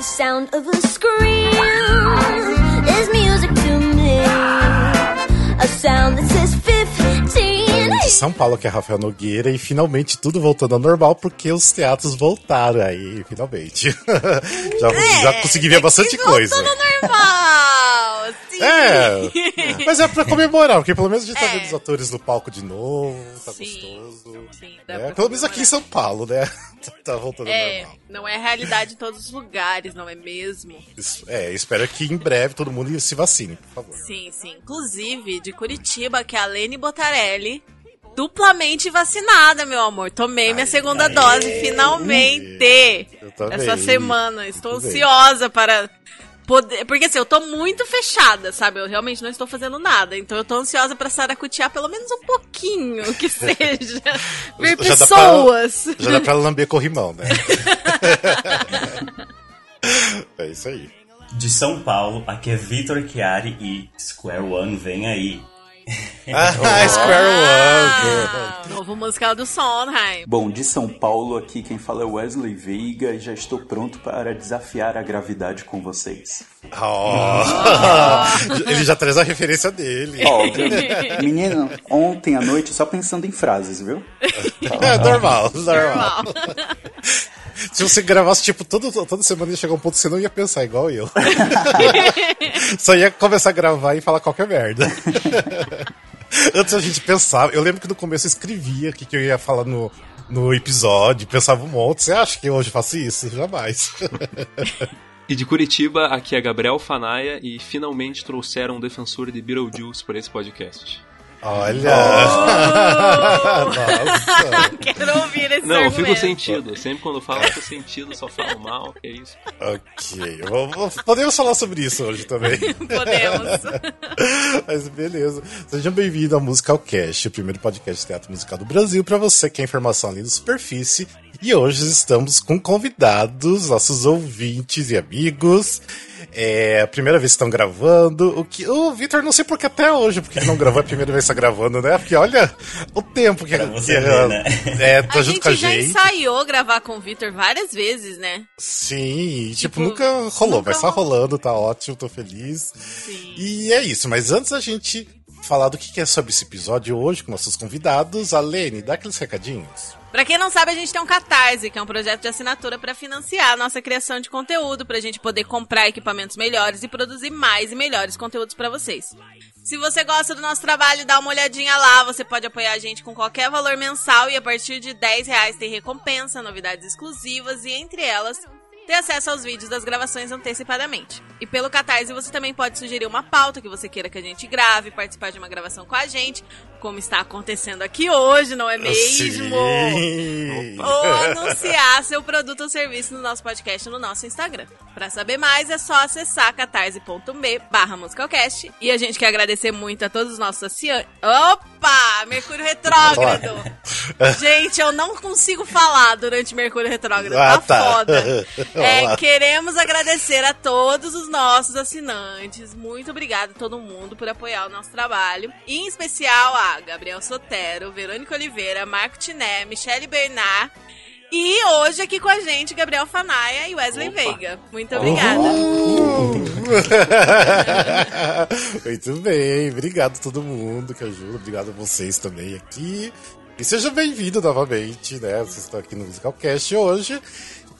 The sound of a scream is music to me. A sound that says 15. De São Paulo, que é Rafael Nogueira, e finalmente tudo voltando ao normal, porque os teatros voltaram aí, finalmente. já, É, já consegui ver bastante coisa. Tudo normal! Sim. É, mas é pra comemorar, porque pelo menos a gente tá É. vendo os atores no palco de novo, tá Sim, gostoso. sim, dá É, pelo menos aqui em. São Paulo, né? tá voltando ao É, normal. não é realidade em todos os lugares, não é mesmo? Isso- É, espero que em breve todo mundo se vacine, por favor. Sim, sim. Inclusive, de Curitiba, que é a Lene Botarelli, duplamente vacinada, meu amor. Tomei minha segunda dose, finalmente! Eu também. Essa semana. Estou ansiosa para poder. Porque assim, eu tô muito fechada, sabe? Eu realmente não estou fazendo nada. Então eu tô ansiosa pra saracutiar pelo menos um pouquinho, que seja. Ver Já dá pra- pessoas. Já dá pra lamber corrimão, né? é isso aí. De São Paulo, aqui é Vitor Chiari e Square One vem aí. Ah, Square One! Ah, novo musical do Sondheim. Bom, de São Paulo, aqui quem fala é Wesley Veiga e já estou pronto para desafiar a gravidade com vocês. Oh. Ele já traz a referência dele. Óbvio. Menino, ontem à noite só pensando em frases, viu? É normal, normal. Normal. Se você gravasse, tipo, todo, toda semana ia chegar um ponto que você não ia pensar igual eu. Só ia começar a gravar e falar qualquer merda. Antes a gente pensava, eu lembro que no começo eu escrevia o que, que eu ia falar no, no episódio, pensava um monte. Você acha que hoje eu faço isso? Jamais. E de Curitiba, aqui é Gabriel Fanaia e finalmente trouxeram um defensor de Beetlejuice para esse podcast. Olha! Nossa! Quero ouvir esse Não, eu fico argumento. sentido. Sempre quando eu falo, eu fico sentido, só falo mal, que é isso. Ok, podemos falar sobre isso hoje também. Podemos. Mas beleza. Sejam bem-vindos ao Musicalcast, o primeiro podcast de teatro musical do Brasil, para você que quer informação além da superfície. E hoje estamos com convidados, nossos ouvintes e amigos. É a primeira vez que estão gravando. O que o Vitor, não sei porque até hoje, porque ele não gravou é a primeira vez que está gravando, né? Porque olha o tempo que, Pra que ver, né? é, tá A junto gente com a já gente. ensaiou gravar com o Vitor várias vezes, né? Sim, tipo, Tipo, nunca rolou, nunca mas tá rolou. rolando, tá ótimo, tô feliz. Sim. E é isso, mas antes da gente falar do que que é sobre esse episódio hoje com nossos convidados, a Lene, dá aqueles recadinhos. Pra quem não sabe, a gente tem um Catarse, que é um projeto de assinatura pra financiar a nossa criação de conteúdo, pra gente poder comprar equipamentos melhores e produzir mais e melhores conteúdos pra vocês. Se você gosta do nosso trabalho, dá uma olhadinha lá, você pode apoiar a gente com qualquer valor mensal e a partir de 10 reais tem recompensa, novidades exclusivas e entre elas ter acesso aos vídeos das gravações antecipadamente. E pelo Catarse você também pode sugerir uma pauta que você queira que a gente grave, participar de uma gravação com a gente, como está acontecendo aqui hoje, não é mesmo? Sim. Ou anunciar seu produto ou serviço no nosso podcast no nosso Instagram. Pra saber mais é só acessar catarse.me barra musicalcast. E a gente quer agradecer muito a todos os nossos assinantes. Opa! Mercúrio Retrógrado! gente, eu não consigo falar durante Mercúrio Retrógrado. Ah, tá, tá. foda. É, queremos agradecer a todos os nossos assinantes. Muito obrigada a todo mundo por apoiar o nosso trabalho. E em especial a Gabriel Sotero, Verônica Oliveira, Marco Tiné, Michele Bernard. E hoje aqui com a gente, Gabriel Fanaia e Wesley Veiga. Muito obrigada. Muito bem, obrigado a todo mundo que ajuda, obrigado a vocês também aqui. E seja bem-vindo novamente, né? Vocês estão aqui no Musicalcast hoje.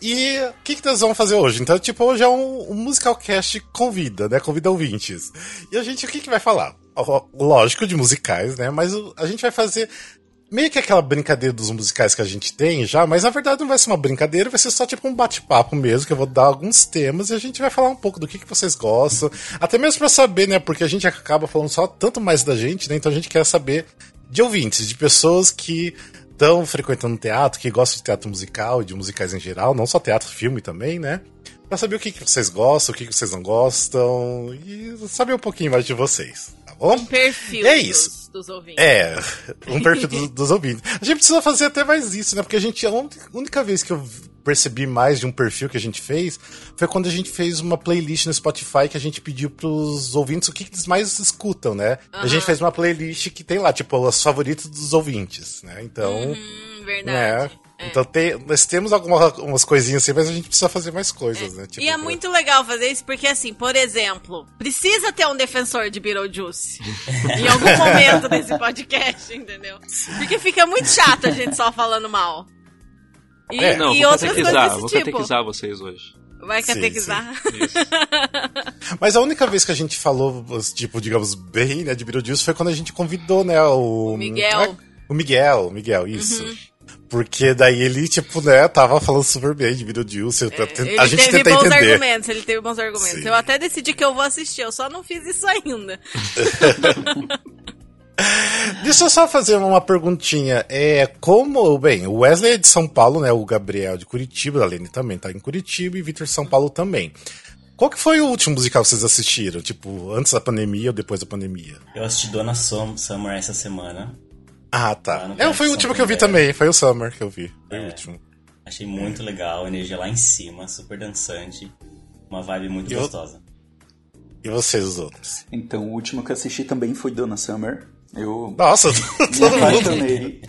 E o que, que nós vamos fazer hoje? Então, tipo, hoje é um, um Musicalcast convida, né? Convida ouvintes. E a gente, o que, que vai falar? Lógico, de musicais, né? Mas a gente vai fazer meio que aquela brincadeira dos musicais que a gente tem já, mas na verdade não vai ser uma brincadeira, vai ser só tipo um bate-papo mesmo, que eu vou dar alguns temas e a gente vai falar um pouco do que, que vocês gostam, até mesmo pra saber, né, porque a gente acaba falando só tanto mais da gente, né, então a gente quer saber de ouvintes, de pessoas que estão frequentando teatro, que gostam de teatro musical, de musicais em geral, não só teatro, filme também, né, pra saber o que, que vocês gostam, o que, que vocês não gostam e saber um pouquinho mais de vocês, tá bom? Perfil É dos- isso. Dos, ouvintes. É, um perfil dos, dos ouvintes. A gente precisa fazer até mais isso, né? Porque a gente, a única vez que eu percebi mais de um perfil que a gente fez foi quando a gente fez uma playlist no Spotify que a gente pediu pros ouvintes o que, que eles mais escutam, né? A gente fez uma playlist que tem lá, tipo, as favoritas dos ouvintes, né? Então, Hum, verdade. né? Então tem, nós temos algumas, coisinhas assim, mas a gente precisa fazer mais coisas, né? Tipo, e é muito legal fazer isso, porque assim, por exemplo, precisa ter um defensor de Beetlejuice em algum momento desse podcast, entendeu? Porque fica muito chato a gente só falando mal. E, É, Não, e vou outras catequizar, coisas vou desse tipo. catequizar vocês hoje. Vai Sim, catequizar. Isso. Mas a única vez que a gente falou, tipo, digamos, bem, né, de Beetlejuice foi quando a gente convidou, né, o... O Miguel. Uhum. É, o Miguel, o Miguel, isso. Porque daí ele, tipo, né, tava falando super bem de Beetlejuice. eu- É, Ele a gente teve tenta bons entender. argumentos, ele teve bons argumentos. Sim. Eu até decidi que eu vou assistir, eu só não fiz isso ainda. Deixa eu só fazer uma perguntinha. É, como, bem, o Wesley é de São Paulo, né, o Gabriel de Curitiba, a Lene também tá em Curitiba e Vitor de São Paulo também. Qual que foi o último musical que vocês assistiram? Tipo, antes da pandemia ou depois da pandemia? Eu assisti Dona Som- Summer essa semana. Ah, Ah, tá. É, foi o último que eu vi também. foi o Summer que eu vi. Foi o É. último. Achei muito legal, energia lá em cima, super dançante. Uma vibe muito Eu- gostosa. E vocês, os outros? Então, o último que eu assisti também foi Donna Summer. Eu Nossa, todo mundo. apaixonei.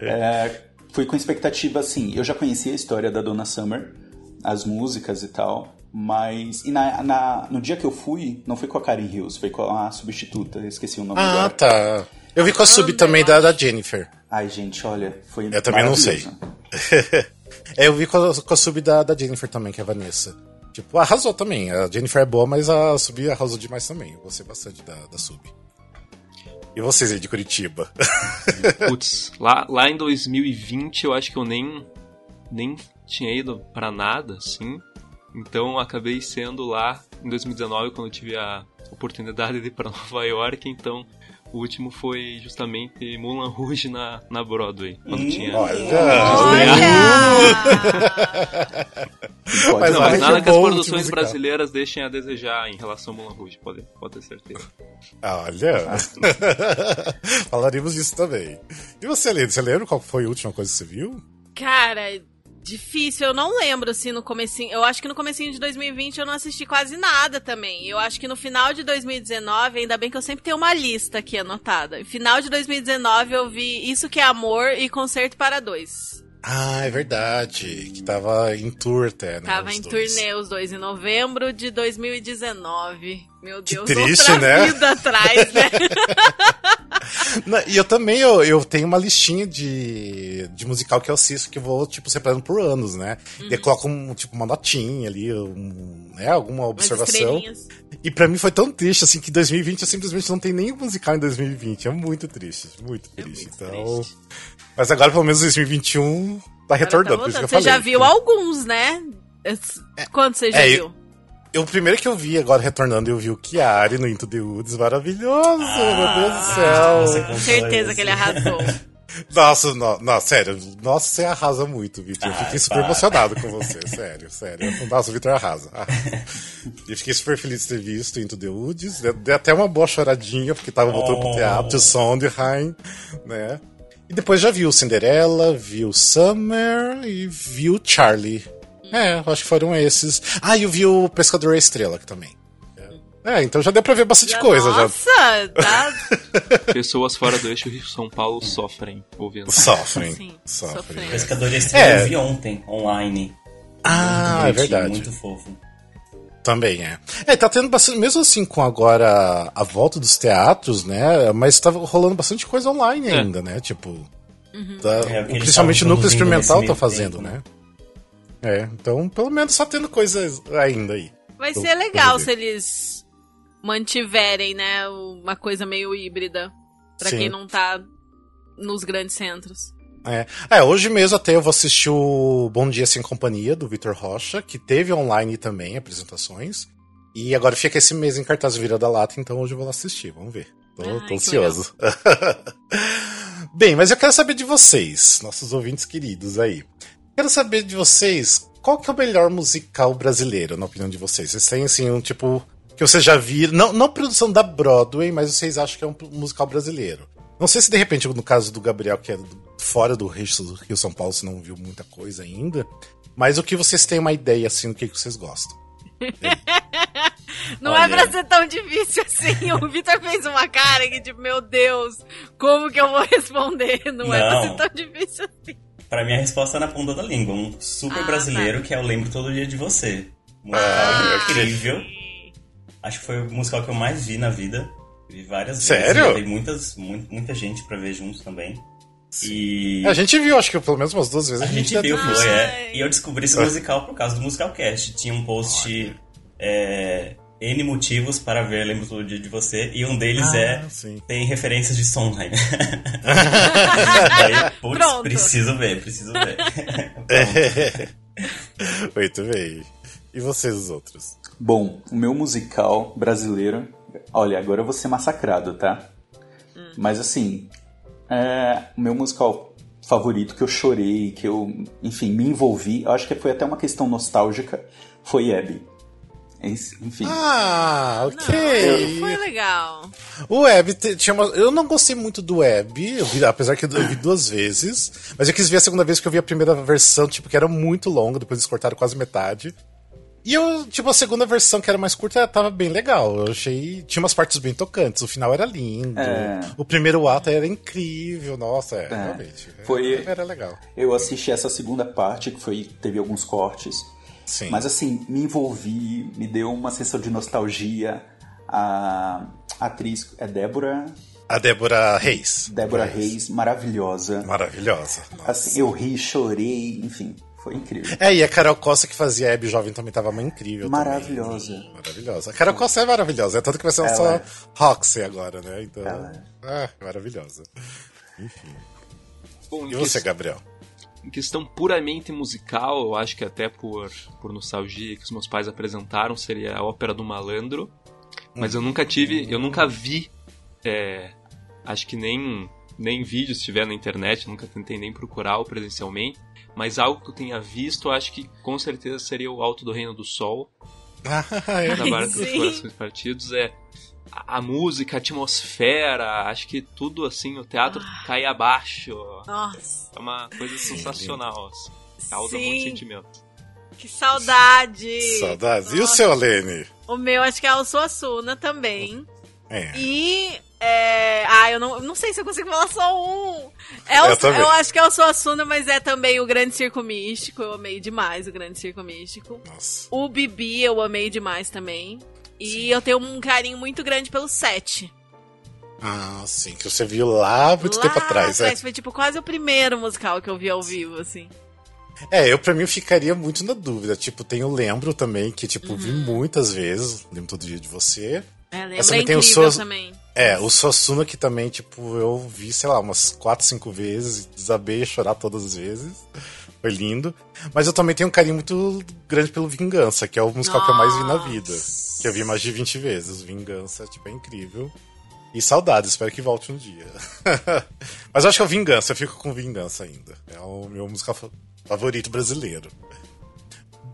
É, fui com expectativa, assim, eu já conhecia a história da Donna Summer, as músicas e tal, mas... E na, na- no dia que eu fui, não foi com a Karen Hills, foi com a substituta, eu esqueci o nome Ah, agora. tá. Eu vi com a sub também da, da Jennifer. Ai, gente, olha, foi Eu também não sei. é, eu vi com a, com a sub da, da Jennifer também, que é a Vanessa. Tipo, arrasou também. A Jennifer é boa, mas a sub arrasou demais também. Eu gostei bastante da, da sub. E vocês aí de Curitiba? Putz, lá, lá em 2020 eu acho que eu nem, nem tinha ido pra nada, assim. Então eu acabei sendo lá em 2019 quando eu tive a oportunidade de ir pra Nova York. Então o último foi justamente Mulan Rouge na, na Broadway. Quando Hum, tinha. Pode Mas não, olha Mas nada que as produções musical. brasileiras deixem a desejar em relação ao Mulan Rouge, pode, pode ter certeza. Olha. Falaremos disso também. E você, Lene, você lembra qual foi a última coisa que você viu? Cara, difícil. Eu não lembro se no comecinho. Eu acho que no comecinho de 2020 eu não assisti quase nada também. Eu acho que no final de 2019, ainda bem que eu sempre tenho uma lista aqui anotada. No final de 2019 eu vi Isso que é Amor e Concerto para Dois. Ah, é verdade. Que tava em tour até, né? Tava em dois. turnê os dois em novembro de 2019. Meu Que Deus, triste, outra né? vida atrás, né? Não, e eu também, eu, eu tenho uma listinha de, de musical que eu assisto, que eu vou, tipo, separando por anos, né? E eu coloco, um, tipo, uma notinha ali, um, né? Alguma observação. E pra mim foi tão triste, assim, que 2020 eu simplesmente não tenho nenhum musical em 2020. É muito triste, muito É triste. muito então... triste. Mas agora, pelo menos, 2021 tá Agora retornando, tá eu. Você falei. já viu alguns, né? Quantos você já É, viu? Eu, o primeiro que eu vi agora retornando, eu vi o Chiari no Into the Woods, maravilhoso, meu Deus do céu. Você contou Certeza isso. que ele arrasou. Nossa, no, não, sério, nossa, você arrasa muito, Vitor. Eu Ai, fiquei super para. emocionado com você, sério, sério. Nossa, o Vitor arrasa. Ah. E fiquei super feliz de ter visto Into the Woods. Dei até uma boa choradinha, porque tava voltando pro Oh. teatro, Sondheim, né? E depois já viu Cinderela, viu Summer e viu Charlie. É, acho que foram esses. Ah, e eu vi o Pescador e a Estrela também. É, então já deu pra ver bastante coisa. Já Nossa, tá. Pessoas fora do eixo Rio São Paulo sofrem ouvindo. sofrem. Sim, sofrem. sofrem. Pescador de Estrela É. eu vi ontem, online. Ah, é verdade. Muito fofo. Também é. É, tá tendo bastante, mesmo assim, com agora a volta dos teatros, né? Mas tá rolando bastante coisa online É. ainda, né? Tipo. Uhum. tá- É, principalmente o núcleo experimental tá fazendo, tempo, né? É, então pelo menos tá tendo coisas ainda aí. Vai Então, ser legal se eles mantiverem, né, uma coisa meio híbrida. Pra Sim. quem não tá nos grandes centros. É. é, hoje mesmo até eu vou assistir o Bom Dia Sem Companhia, do Vitor Rocha, que teve online também apresentações. E agora fica esse mês em cartaz Vira da Lata, então hoje eu vou lá assistir, vamos ver. Tô, Ai, tô ansioso. Bem, mas eu quero saber de vocês, nossos ouvintes queridos aí. Quero saber de vocês, qual que é o melhor musical brasileiro, na opinião de vocês? Vocês têm, assim, um tipo, que vocês já viram, não, não produção da Broadway, mas vocês acham que é um musical brasileiro. Não sei se de repente, no caso do Gabriel, que é do- fora do Rio do Rio São Paulo, você não viu muita coisa ainda, mas o que vocês têm uma ideia, assim, do que, que vocês gostam. Não Olha. é pra ser tão difícil assim. O Vitor fez uma cara que, tipo, meu Deus, como que eu vou responder? Não, é pra Não. ser tão difícil assim. Pra mim a resposta é na ponta da língua. Um super Ah, brasileiro que é o Lembro Todo Dia de Você. Musical Ah, incrível. Acho que foi o musical que eu mais vi na vida. Vi várias Sério? vezes. Tem muitas, mu- muita gente pra ver juntos também. E A gente viu, acho que pelo menos umas duas vezes a a gente, gente viu, foi, é. E eu descobri esse musical por causa do Musicalcast. Tinha um post é, N motivos para ver Lembro Todo Dia de Você. E um deles Ah, é sim. tem referências de Sondheim. Putz, Pronto. preciso ver, preciso ver. Muito bem. E vocês, os outros? Bom, o meu musical brasileiro. Olha, agora eu vou ser massacrado, tá? Mas assim, é, o meu musical favorito que eu chorei, que eu, enfim, me envolvi, eu acho que foi até uma questão nostálgica, foi Abby. Esse- Enfim. Ah, Não, ok. foi legal. O Web tinha uma... Eu não gostei muito do Web, eu vi- apesar que eu vi duas vezes. Mas eu quis ver a segunda vez porque eu vi a primeira versão, tipo, que era muito longa, depois eles cortaram quase metade. E eu, tipo, a segunda versão, que era mais curta, tava bem legal. Eu achei. Tinha umas partes bem tocantes, o final era lindo. É. O primeiro ato era incrível, nossa, é, realmente. Foi- Era legal. Eu assisti essa segunda parte, que foi teve alguns cortes. Sim. Mas assim, me envolvi, me deu uma sensação de nostalgia. A atriz é Débora, A Débora Reis. Débora Reis, maravilhosa. Maravilhosa. Nossa. Assim, eu ri, chorei, enfim, foi incrível. É, e a Carol Costa que fazia a Abby Jovem também tava uma incrível. Maravilhosa. Também. Maravilhosa. A Carol Costa é maravilhosa, é tanto que vai ser Ela só é. Roxy agora, né? Então. Ela Ah, maravilhosa. Bom, em E você, que- Gabriel? Em questão puramente musical, eu acho que até por, por nostalgia que os meus pais apresentaram, seria a Ópera do Malandro. Mas eu nunca tive, eu nunca vi, é, acho que nem, nem vídeo se tiver na internet, nunca tentei nem procurar presencialmente. Mas algo que eu tenha visto, eu acho que com certeza seria o Alto do Reino do Sol, Ah, é. da Barca dos. Corações Partidos. É, a, a música, a atmosfera, acho que tudo assim, o teatro cai abaixo. Nossa, É uma coisa sensacional, assim. Causa Sim. muito sentimento. que saudade. Saudades. E o seu, Alene? O meu acho que é o Suassuna também. É. E. É... Ah, eu não, não sei se eu consigo falar só um. É o, Eu eu acho que é o Suassuna, mas é também o Grande Circo Místico. Eu amei demais o Grande Circo Místico. Nossa. O Bibi eu amei demais também. E eu tenho um carinho muito grande pelo Sete. Ah, sim, que você viu lá muito Lá tempo atrás, né? Foi tipo quase o primeiro musical que eu vi ao vivo, assim. É, eu pra mim ficaria muito na dúvida. Tipo, tem o Lembro também, que tipo, vi Uhum. muitas vezes. Lembro todo dia de você. É, Mas lembra também tem o também. É, o Sosuna que também, tipo, eu vi, sei lá, umas 4, 5 vezes, desabei chorar todas as vezes. Foi lindo. Mas eu também tenho um carinho muito grande pelo Vingança, que é o musical que eu mais vi na vida. Que eu vi mais de 20 vezes. Vingança, tipo, é incrível. E saudades, espero que volte um dia. Mas eu acho que é o Vingança, eu fico com Vingança ainda. É o meu musical fa- favorito brasileiro.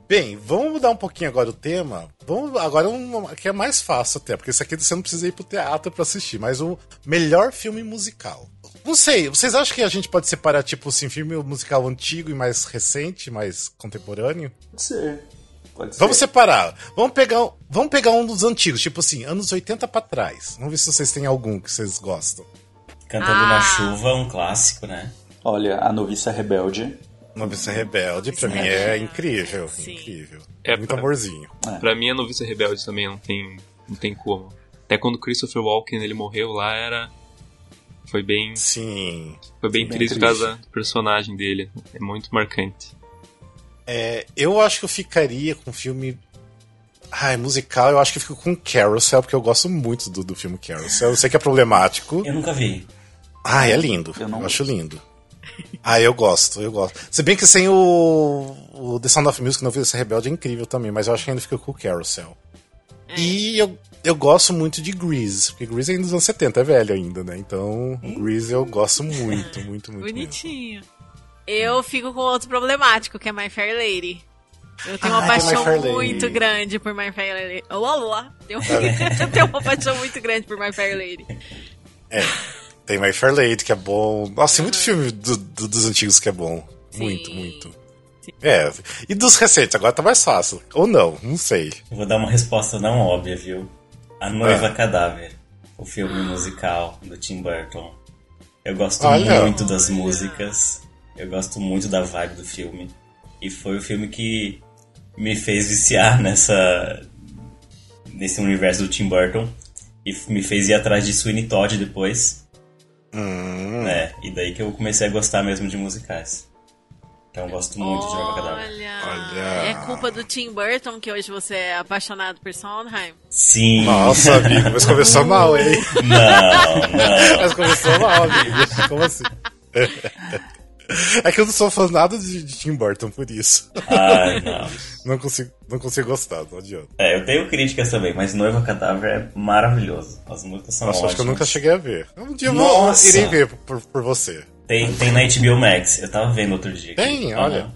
Bem, vamos mudar um pouquinho agora o tema. Vamos agora um que é mais fácil até, porque isso aqui você não precisa ir pro teatro pra assistir, mas o melhor filme musical. Não sei, vocês acham que a gente pode separar tipo assim, filme musical antigo e mais recente, mais contemporâneo? Pode ser. Pode ser. Vamos separar. Vamos pegar, um- vamos pegar um dos antigos, tipo assim, anos 80 pra trás. Vamos ver se vocês têm algum que vocês gostam. Cantando Ah. na chuva, um clássico, né? Olha, A Noviça Rebelde. Noviça Rebelde, pra mim é incrível, Sim. incrível. É, Muito pra- amorzinho. Pra mim, a Noviça Rebelde também não tem, não tem como. Até quando Christopher Walken ele morreu lá, era. Foi bem, Sim. foi bem, Bem triste por causa do personagem dele. É muito marcante. É, eu acho que eu ficaria com o filme. Ai, musical, eu acho que eu fico com Carousel, porque eu gosto muito do, do filme Carousel. Eu sei que é problemático. Eu nunca vi. Ah, é lindo. Eu Eu, não acho lindo. Ah, eu gosto, eu gosto. Se bem que sem o, o The Sound of Music no Vida Rebelde é incrível também, mas eu acho que ainda fica com o Carousel. E eu, eu gosto muito de Grease, porque Grease é ainda dos anos 70, é velho ainda, né? Então, Grease eu gosto muito, muito, muito. mesmo. Bonitinho. Eu fico com outro problemático, que é My Fair Lady. Eu tenho uma Ah, My paixão muito grande por My Fair Lady. Olá, olá. Tenho, eu tenho uma paixão muito grande por My Fair Lady. Tem My Fair Lady, que é bom. Nossa, tem muito filme do- do- dos antigos que é bom. Muito, Sim. muito. É, e dos recentes, agora tá mais fácil. Ou não, não sei. Vou dar uma resposta não óbvia, viu? A Noiva Ah. Cadáver. O filme musical do Tim Burton. Eu gosto Olha. muito das músicas. Eu gosto muito da vibe do filme. E foi o filme que me fez viciar nessa nesse universo do Tim Burton e me fez ir atrás de Sweeney Todd depois. Hum. É, e daí que eu comecei a gostar mesmo de musicais. Então eu gosto muito de Jogava Cadáver. Olha, Olha. é culpa do Tim Burton que hoje você é apaixonado por Sondheim? Sim. Nossa, amigo, mas começou mal, hein? Não, não. Mas começou mal, amigo. Como assim? É que eu não sou fã nada de, de Tim Burton por isso. Ai, não. Não consigo, não consigo gostar, não adianta. É, eu tenho críticas também, mas Noiva Cadáver é maravilhoso. As músicas são Nossa, acho que eu ótimas. nunca cheguei a ver. Um dia eu Nossa! vou, irei ver por, por você. Tem, tem na HBO Max, eu tava vendo outro dia. aqui. Tem, olha. Aham.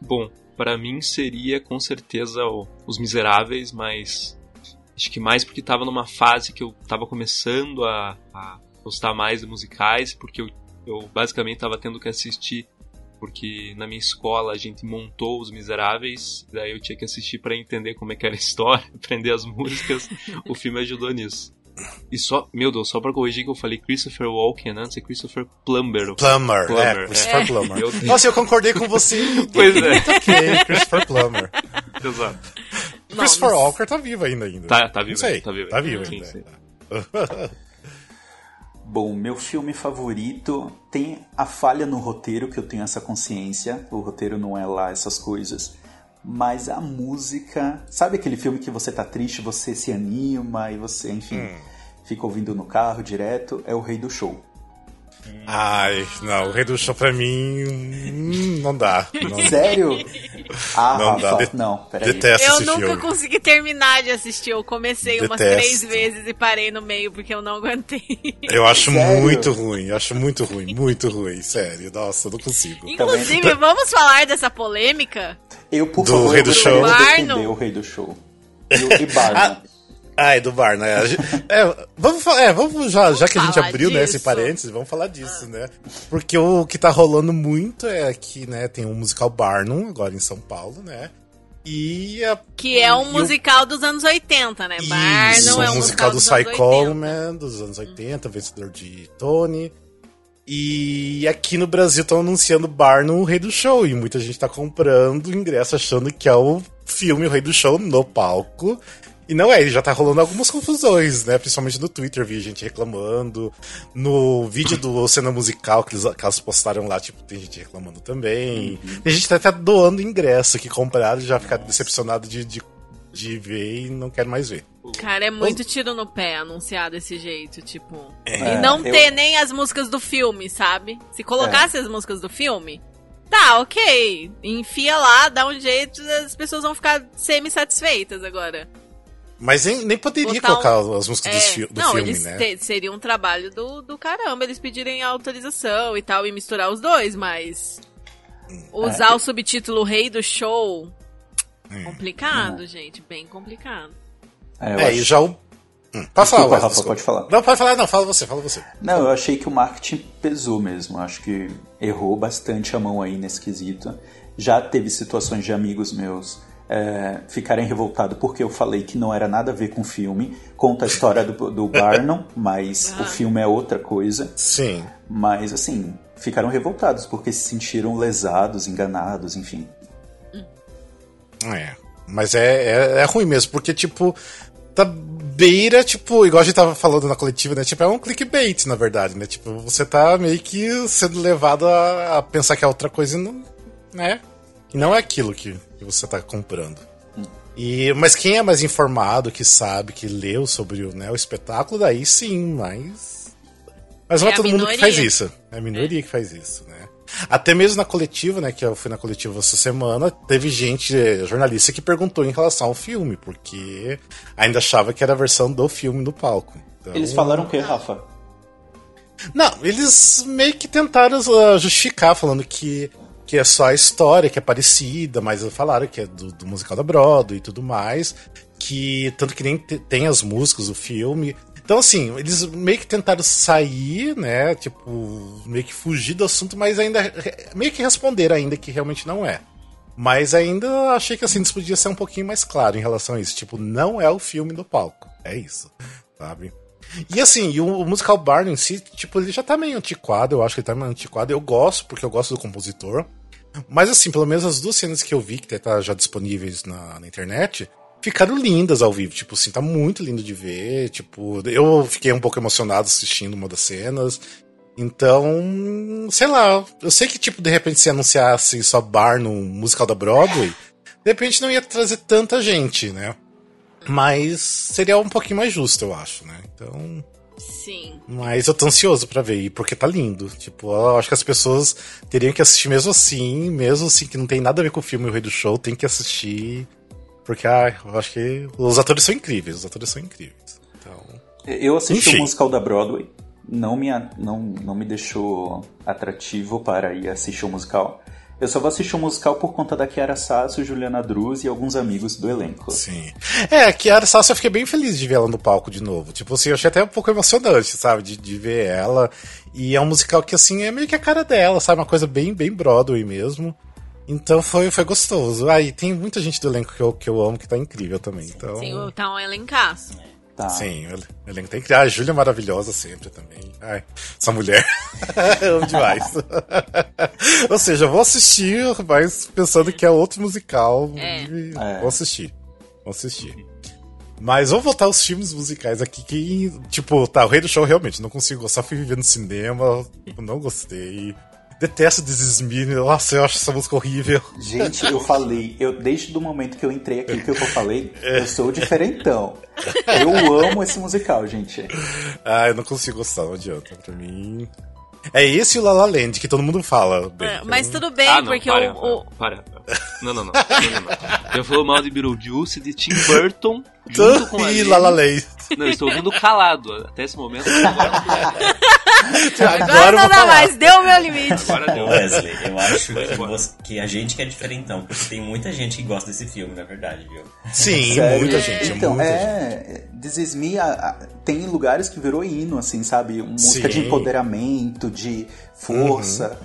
Bom, pra mim seria com certeza o- Os Miseráveis, mas acho que mais porque tava numa fase que eu tava começando a, a gostar mais de musicais, porque eu, eu basicamente tava tendo que assistir porque na minha escola a gente montou Os Miseráveis, daí eu tinha que assistir pra entender como é que era a história, aprender as músicas. o filme ajudou nisso. E só, meu Deus, só pra corrigir que eu falei Christopher Walken antes, é Christopher Plumber. Plummer, Plummer, é, Christopher é. Plummer. Nossa, eu concordei com você. Pois é, ok, Christopher Plummer. exato. Christopher Nomes. Walker tá vivo ainda ainda. Tá, tá Não vivo sei, ainda, tá vivo Tá ainda. vivo Sim, ainda. sim. Bom, meu filme favorito tem a falha no roteiro, que eu tenho essa consciência. O roteiro não é lá essas coisas. Mas a música. Sabe aquele filme que você tá triste, você se anima e você, enfim, Hum. fica ouvindo no carro direto? É o Rei do Show. Ai, não, o Rei do Show pra mim. hum, não dá. Não, Sério? Ah, Não dá, Rafa, não, peraí. detesto Eu esse nunca filme. consegui terminar de assistir. Eu comecei umas Detesto. três vezes e parei no meio porque eu não aguentei. Eu acho Sério? muito ruim, acho muito ruim, muito ruim, sério. Nossa, eu não consigo. Inclusive, vamos falar dessa polêmica? Eu, por Do favor, Rei do Show. de defender o Rei do Show. E, o- Barnum. Ai, do bar, né? É, vamos falar, é, vamos já, já que a gente abriu né, esse parênteses, vamos falar disso, né? Porque o que tá rolando muito é que, né, tem um musical Barnum, agora em São Paulo, né? E a, Que é um e o- musical dos anos 80, né? Barnum é um um musical do Cy anos 80. Coleman, dos anos 80, vencedor de Tony. E aqui no Brasil estão anunciando Barnum, o Rei do Show. E muita gente tá comprando o ingresso achando que é o filme O Rei do Show no palco. E não é, já tá rolando algumas confusões, né? Principalmente no Twitter, vi gente reclamando. No vídeo do cena musical que, eles, que elas postaram lá, tipo, tem gente reclamando também. Tem gente até doando ingresso que compraram e já ficaram decepcionado de, de, de ver e não quer mais ver. Cara, é muito tiro no pé anunciar desse jeito, tipo. É, e não eu- ter nem as músicas do filme, sabe? Se colocasse as músicas do filme, tá, ok. Enfia lá, dá um jeito, as pessoas vão ficar semi-satisfeitas agora. Mas nem, nem poderia Botar um- colocar as músicas É, do, fi- do não, filme, eles né? te- seria um trabalho do, do caramba eles pedirem autorização e tal e misturar os dois, mas usar É. o subtítulo Rei do Show Hum. complicado, gente, bem complicado. É, eu É, acho- e já o. Hum, pode falar, Rafa, desculpa. pode falar. Não, pode falar, não, fala você, fala você. Não, eu achei que o marketing pesou mesmo. Acho que errou bastante a mão aí nesse quesito. Já teve situações de amigos meus é, ficarem revoltados porque eu falei que não era nada a ver com o filme. Conta a história do, do Barnum, mas o filme é outra coisa. Sim. Mas, assim, ficaram revoltados porque se sentiram lesados, enganados, enfim. É. Mas é, é, é ruim mesmo, porque, tipo, tá beira, tipo, igual a gente tava falando na coletiva, né? Tipo, é um clickbait, na verdade, né? Tipo, você tá meio que sendo levado a, a pensar que é outra coisa e não, né? E não é aquilo que, que você tá comprando. E, mas quem é mais informado, que sabe, que leu sobre o, né, o espetáculo, daí sim, mas. Mas não é, É todo mundo que faz isso. É a minoria que faz isso, né? Até mesmo na coletiva, né, que eu fui na coletiva essa semana, teve gente, eh, jornalista, que perguntou em relação ao filme, porque ainda achava que era a versão do filme no palco. Então- Eles falaram o que, Rafa? Não, eles meio que tentaram uh, justificar, falando que, que é só a história, que é parecida, mas falaram que é do, do musical da Broadway e tudo mais, que tanto que nem te- tem as músicas do filme. Então, assim, eles meio que tentaram sair, né? Tipo, meio que fugir do assunto, mas ainda. meio que responder ainda que realmente não é. Mas ainda achei que assim, eles podiam ser um pouquinho mais claro em relação a isso. Tipo, não é o filme do palco. É isso. Sabe? E assim, o, o musical Barney em si, tipo, ele já tá meio antiquado, eu acho que ele tá meio antiquado. Eu gosto, porque eu gosto do compositor. Mas assim, pelo menos as duas cenas que eu vi, que tá já disponíveis na, na internet, ficaram lindas ao vivo. Tipo assim, tá muito lindo de ver. Tipo, eu fiquei um pouco emocionado assistindo uma das cenas. Então, sei lá, eu sei que, tipo, de repente se anunciasse só bar no musical da Broadway, de repente não ia trazer tanta gente, né? Mas seria um pouquinho mais justo, eu acho, né? Então. Sim. Mas eu tô ansioso pra ver, porque tá lindo. Tipo, eu acho que as pessoas teriam que assistir mesmo assim, mesmo assim, que não tem nada a ver com o filme O Rei do Show, tem que assistir. Porque, ah, eu acho que os atores são incríveis, os atores são incríveis. Então. Eu assisti Enfim. o musical da Broadway, não me, não, não me deixou atrativo para ir assistir o musical. Eu só vou assistir o musical por conta da Chiara Sasso, Juliana Druz e alguns amigos do elenco. Sim. É, a Kiara Sassi eu fiquei bem feliz de ver ela no palco de novo. Tipo assim, eu achei até um pouco emocionante, sabe? De, de ver ela. E é um musical que, assim, é meio que a cara dela, sabe? Uma coisa bem, bem Broadway mesmo. Então foi, foi gostoso. Ah, e tem muita gente do elenco que eu, que eu amo que tá incrível também. Então, Sim, o- tá um elencaço. Tá. sim, o elenco tá incrível. Ah, a Júlia é maravilhosa sempre também. Ai, essa mulher. amo demais. Ou seja, eu vou assistir, mas pensando que é outro musical. É. e É. Vou assistir. Vou assistir. Mas vamos voltar aos filmes musicais aqui, que, tipo, tá, o Rei do Show realmente não consigo gostar, fui viver no cinema, tipo, não gostei. Detesto This Is Me, nossa, eu acho essa música horrível. Gente, eu falei, eu desde o momento que eu entrei aqui que eu falei, eu sou diferentão. Eu amo esse musical, gente. Ah, eu não consigo gostar, não adianta. Pra mim. É esse e o La La Land que todo mundo fala. Bem, É, mas eu- tudo bem, ah, não, porque para, o, o- para, para. Não, não, não. não, não, não. Eu falo mal de Beetlejuice, de Tim Burton, junto com a E Lily. La La Land. Não, eu estou ouvindo calado. Até esse momento. Agora, não dá mais, deu o meu limite. agora deu. Wesley, eu acho que, você- que a gente que é diferentão, porque tem muita gente que gosta desse filme, na verdade, viu? Sim, Sério? muita gente, Então, muita gente. é. This Is Me a- a- tem lugares que virou hino, assim, sabe? Música de Sim. Uhum. empoderamento, de força.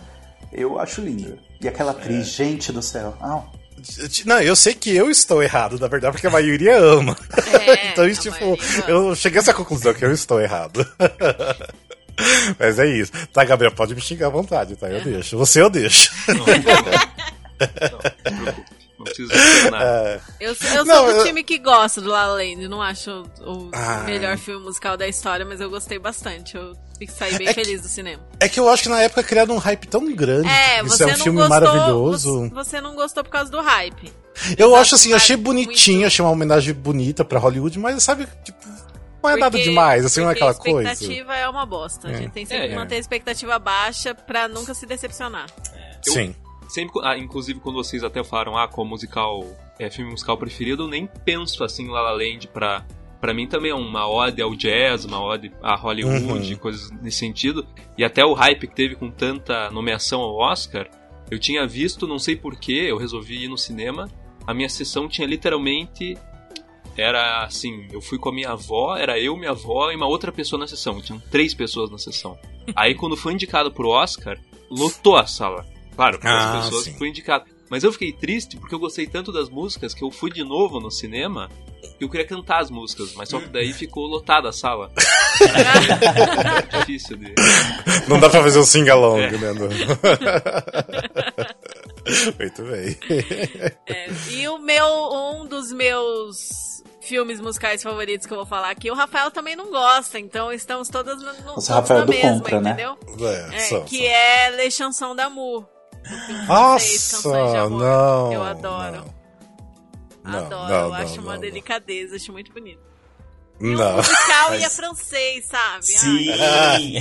Eu acho lindo. E aquela atriz, gente do céu. Ah, Não, eu sei que eu estou errado, na verdade, porque a maioria ama. É, então, isso, tipo, eu cheguei a essa conclusão que eu estou errado. Mas é isso. Tá, Gabriel, pode me xingar à vontade, tá? Eu deixo. Você eu deixo. Não, não, não. Não, não. Não preciso nada. Eu, sou- eu sou Não, do eu- time que gosta do La La Land. Não acho o Ah. melhor filme musical da história, mas eu gostei bastante. Eu saí bem É que- feliz do cinema. É que eu acho que na época criaram um hype tão grande. É, Isso você é um não filme gostou. maravilhoso. Você, não gostou por causa do hype. Eu Exato, acho assim, eu achei bonitinho, muito- achei uma homenagem bonita pra Hollywood, mas sabe, tipo, não é nada Porque- demais, assim, não é aquela a coisa. expectativa é uma bosta. A gente tem sempre É, que é. manter a expectativa baixa pra nunca se decepcionar. Eu- Sim. Sempre, ah, inclusive quando vocês até falaram, ah, qual musical é filme musical preferido, eu nem penso assim La La Land pra, pra mim também é uma ode ao jazz, uma ode a Hollywood, Uhum. coisas nesse sentido. E até o hype que teve com tanta nomeação ao Oscar, eu tinha visto, não sei porquê, eu resolvi ir no cinema, a minha sessão tinha literalmente era assim, eu fui com a minha avó, era eu, minha avó e uma outra pessoa na sessão. Tinham três pessoas na sessão. Aí quando foi indicado pro Oscar, lotou a sala. Claro, porque Ah, as pessoas sim. que foi indicado. Mas eu fiquei triste porque eu gostei tanto das músicas que eu fui de novo no cinema e eu queria cantar as músicas, mas só que daí ficou lotada a sala. É difícil de. Não dá pra fazer um sing-along, É. né? Muito bem. É, e o meu, um dos meus filmes musicais favoritos que eu vou falar aqui, o Rafael também não gosta, então estamos todas no, no, Nossa, todos Rafael na do mesma, contra, né? entendeu? É, É, só- que só. é Le Chanson d'Amour. Nossa, canções de amor. não. Eu adoro. Não, Adoro, não, eu acho não, uma não, delicadeza, acho muito bonito. E o Não. musical Mas- e é francês, sabe? Sim! Ai,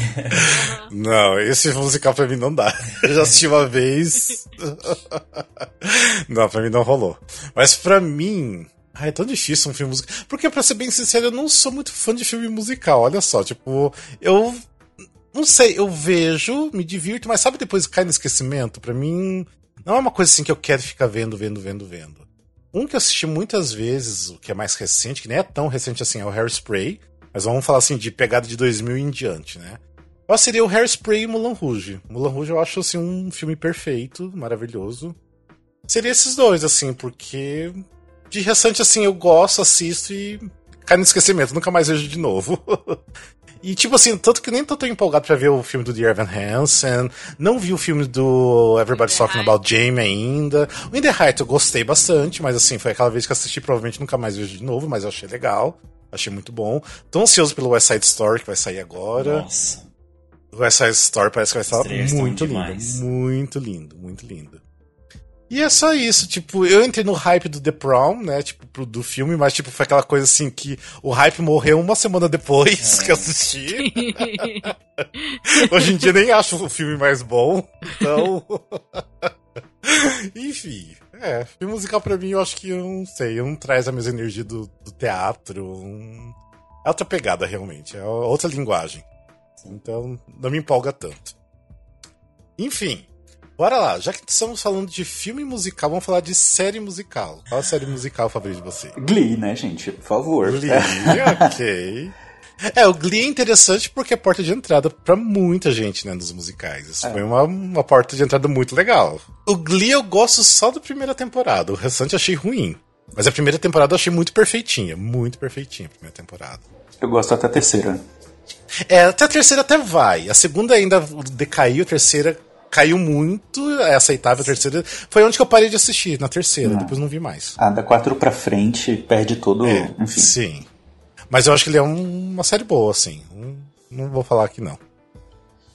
Não, esse musical pra mim não dá. Eu já assisti uma vez. Não, pra mim não rolou. Mas pra mim. Ai, é tão difícil um filme musical. Porque, pra ser bem sincero, eu não sou muito fã de filme musical. Olha só, tipo, eu. Não sei, eu vejo, me divirto, mas sabe depois cai no esquecimento? Pra mim, não é uma coisa assim que eu quero ficar vendo, vendo, vendo, vendo. Um que eu assisti muitas vezes, o que é mais recente, que nem é tão recente assim, é o Hairspray. Mas vamos falar assim, de pegada de 2000 em diante, né? Eu seria o Hairspray e Mulan Rouge. Mulan Rouge eu acho assim um filme perfeito, maravilhoso. Seria esses dois, assim, porque de restante, assim, eu gosto, assisto e cai no esquecimento, nunca mais vejo de novo. E, tipo assim, tanto que nem tô tão empolgado pra ver o filme do Dear Evan Hansen. Não vi o filme do Everybody's Talking. About Jamie ainda. O In the Height eu gostei bastante, mas assim, foi aquela vez que assisti, provavelmente nunca mais vejo de novo, mas eu achei legal. Achei muito bom. Tô ansioso pelo West Side Story, que vai sair agora. Nossa. O West Side Story parece que vai estar muito lindo. Muito lindo, muito lindo. E é só isso, tipo, eu entrei no hype do The Prom, né, tipo, pro- do filme, mas, tipo, foi aquela coisa assim que o hype morreu uma semana depois É. que eu assisti. Hoje em dia nem acho o filme mais bom, então... Enfim, é, filme musical pra mim eu acho que, eu não sei, não traz a mesma energia do, do teatro, um- é outra pegada realmente, é outra linguagem. Então, não me empolga tanto. Enfim, bora lá. Já que estamos falando de filme musical, vamos falar de série musical. Qual a série musical favorita de você? Glee, né, gente? Por favor. Glee, ok. É, o Glee é interessante porque é porta de entrada pra muita gente, né, nos musicais. Isso foi uma, uma porta de entrada muito legal. O Glee eu gosto só da primeira temporada, o restante eu achei ruim. Mas a primeira temporada eu achei muito perfeitinha, muito perfeitinha a primeira temporada. Eu gosto até a terceira. É, até a terceira até vai. A segunda ainda decaiu, a terceira caiu muito, é aceitável. A terceira foi onde que eu parei de assistir, na terceira, depois não vi mais. Ah, da quatro pra frente, perde todo. É, enfim. Sim. Mas eu acho que ele é um- uma série boa, assim. Não, não vou falar que não.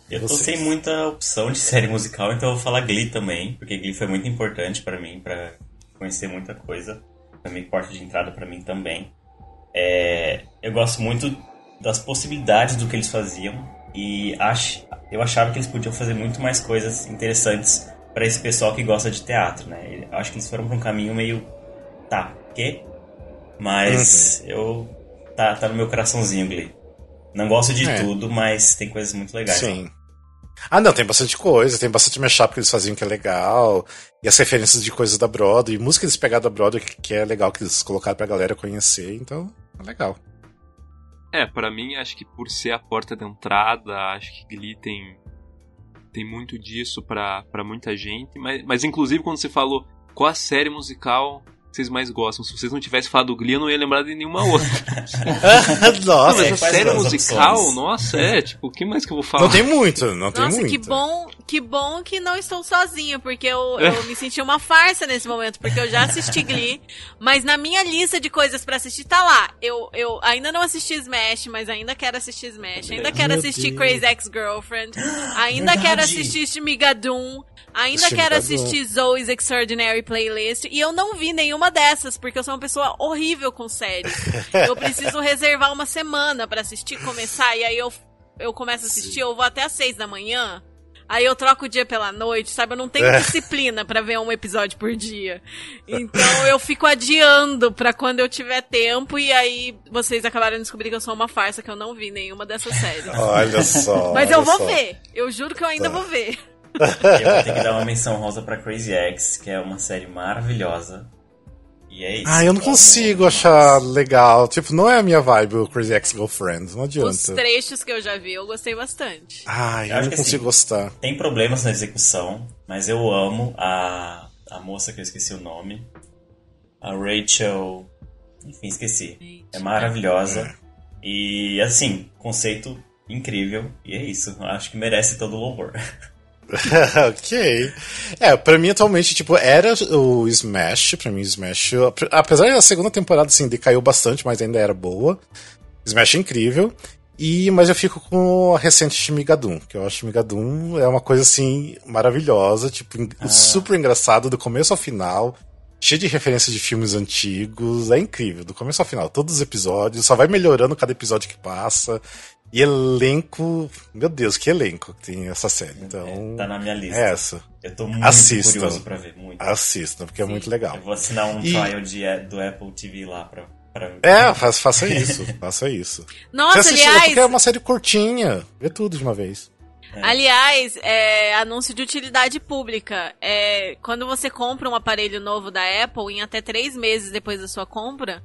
Eu tô Vocês. sem muita opção de série musical, então eu vou falar Glee também, porque Glee foi muito importante pra mim, pra conhecer muita coisa. Também porta de entrada pra mim também. É, eu gosto muito das possibilidades do que eles faziam e acho, eu achava que eles podiam fazer muito mais coisas interessantes pra esse pessoal que gosta de teatro, né? Eu acho que eles foram pra um caminho meio tá, quê? Mas eu tá, tá no meu coraçãozinho, Glee. Não gosto de É. tudo, mas tem coisas muito legais. lá. Sim. Ah, não, tem bastante coisa, tem bastante mashup que eles faziam que é legal, e as referências de coisas da Broadway, e música que eles pegaram da Broadway que, que é legal, que eles colocaram pra galera conhecer, então é legal. É, pra mim, acho que por ser a porta de entrada, acho que Glee tem, tem muito disso pra muita gente. Mas, mas, inclusive, quando você falou qual a série musical vocês mais gostam, se vocês não tivessem falado Glee, eu não ia lembrar de nenhuma outra. Não, Nossa, mas é, a série musical, opções? nossa, é, tipo, o que mais que eu vou falar? não tem muito, não tem Nossa, muito. que bom, que bom que não estou sozinha, porque eu, eu me senti uma farsa nesse momento, porque eu já assisti Glee, mas na minha lista de coisas pra assistir tá lá. Eu, eu ainda não assisti Smash, mas ainda quero assistir Smash, ainda quero Meu assistir Deus. Crazy Ex-Girlfriend, ainda Verdade. quero assistir Shmigadum, ainda quero assistir Zoe's Extraordinary Playlist, e eu não vi nenhuma dessas, porque eu sou uma pessoa horrível com séries. Eu preciso reservar uma semana pra assistir, começar, e aí eu, eu começo a assistir, eu vou até às seis da manhã. Aí eu troco o dia pela noite, sabe? Eu não tenho É. disciplina pra ver um episódio por dia. Então eu fico adiando pra quando eu tiver tempo e aí vocês acabaram de descobrir que eu sou uma farsa, que eu não vi nenhuma dessas séries. Olha só. Mas olha eu vou só. ver. Eu juro que eu ainda Tá. vou ver. Eu vou ter que dar uma menção rosa pra Crazy Ex, que é uma série maravilhosa. E é isso. Ah, eu não consigo achar legal. Tipo, não é a minha vibe o Crazy Ex-Girlfriend. Não Os adianta. trechos que eu já vi, eu gostei bastante. Ai, Eu eu acho não que consigo assim, gostar. Tem problemas na execução, mas eu amo a, a moça que eu esqueci o nome. A Rachel. Enfim, esqueci. É maravilhosa. E assim, conceito incrível. E é isso. Acho que merece todo o louvor. ok. É, pra mim atualmente, tipo, era o Smash, pra mim Smash, apesar da segunda temporada, assim, decaiu bastante, mas ainda era boa. Smash é incrível. E, mas eu fico com a recente Shmigadum, que eu acho Shmigadum é uma coisa, assim, maravilhosa, tipo, en- super engraçado do começo ao final, cheio de referências de filmes antigos, é incrível, do começo ao final, todos os episódios, só vai melhorando cada episódio que passa. E elenco, meu Deus, que elenco que tem essa série. Então, tá na minha lista. é essa. Eu tô muito Assistam. curioso pra ver. Muito. Assista, porque é muito legal. Eu vou assinar um E- trial de, do Apple TV lá pra, pra É, faça, faça isso, faça isso. Nossa, Você assiste- aliás, porque é uma série curtinha, vê tudo de uma vez. Aliás, é, anúncio de utilidade pública. É, quando você compra um aparelho novo da Apple, em até três meses depois da sua compra,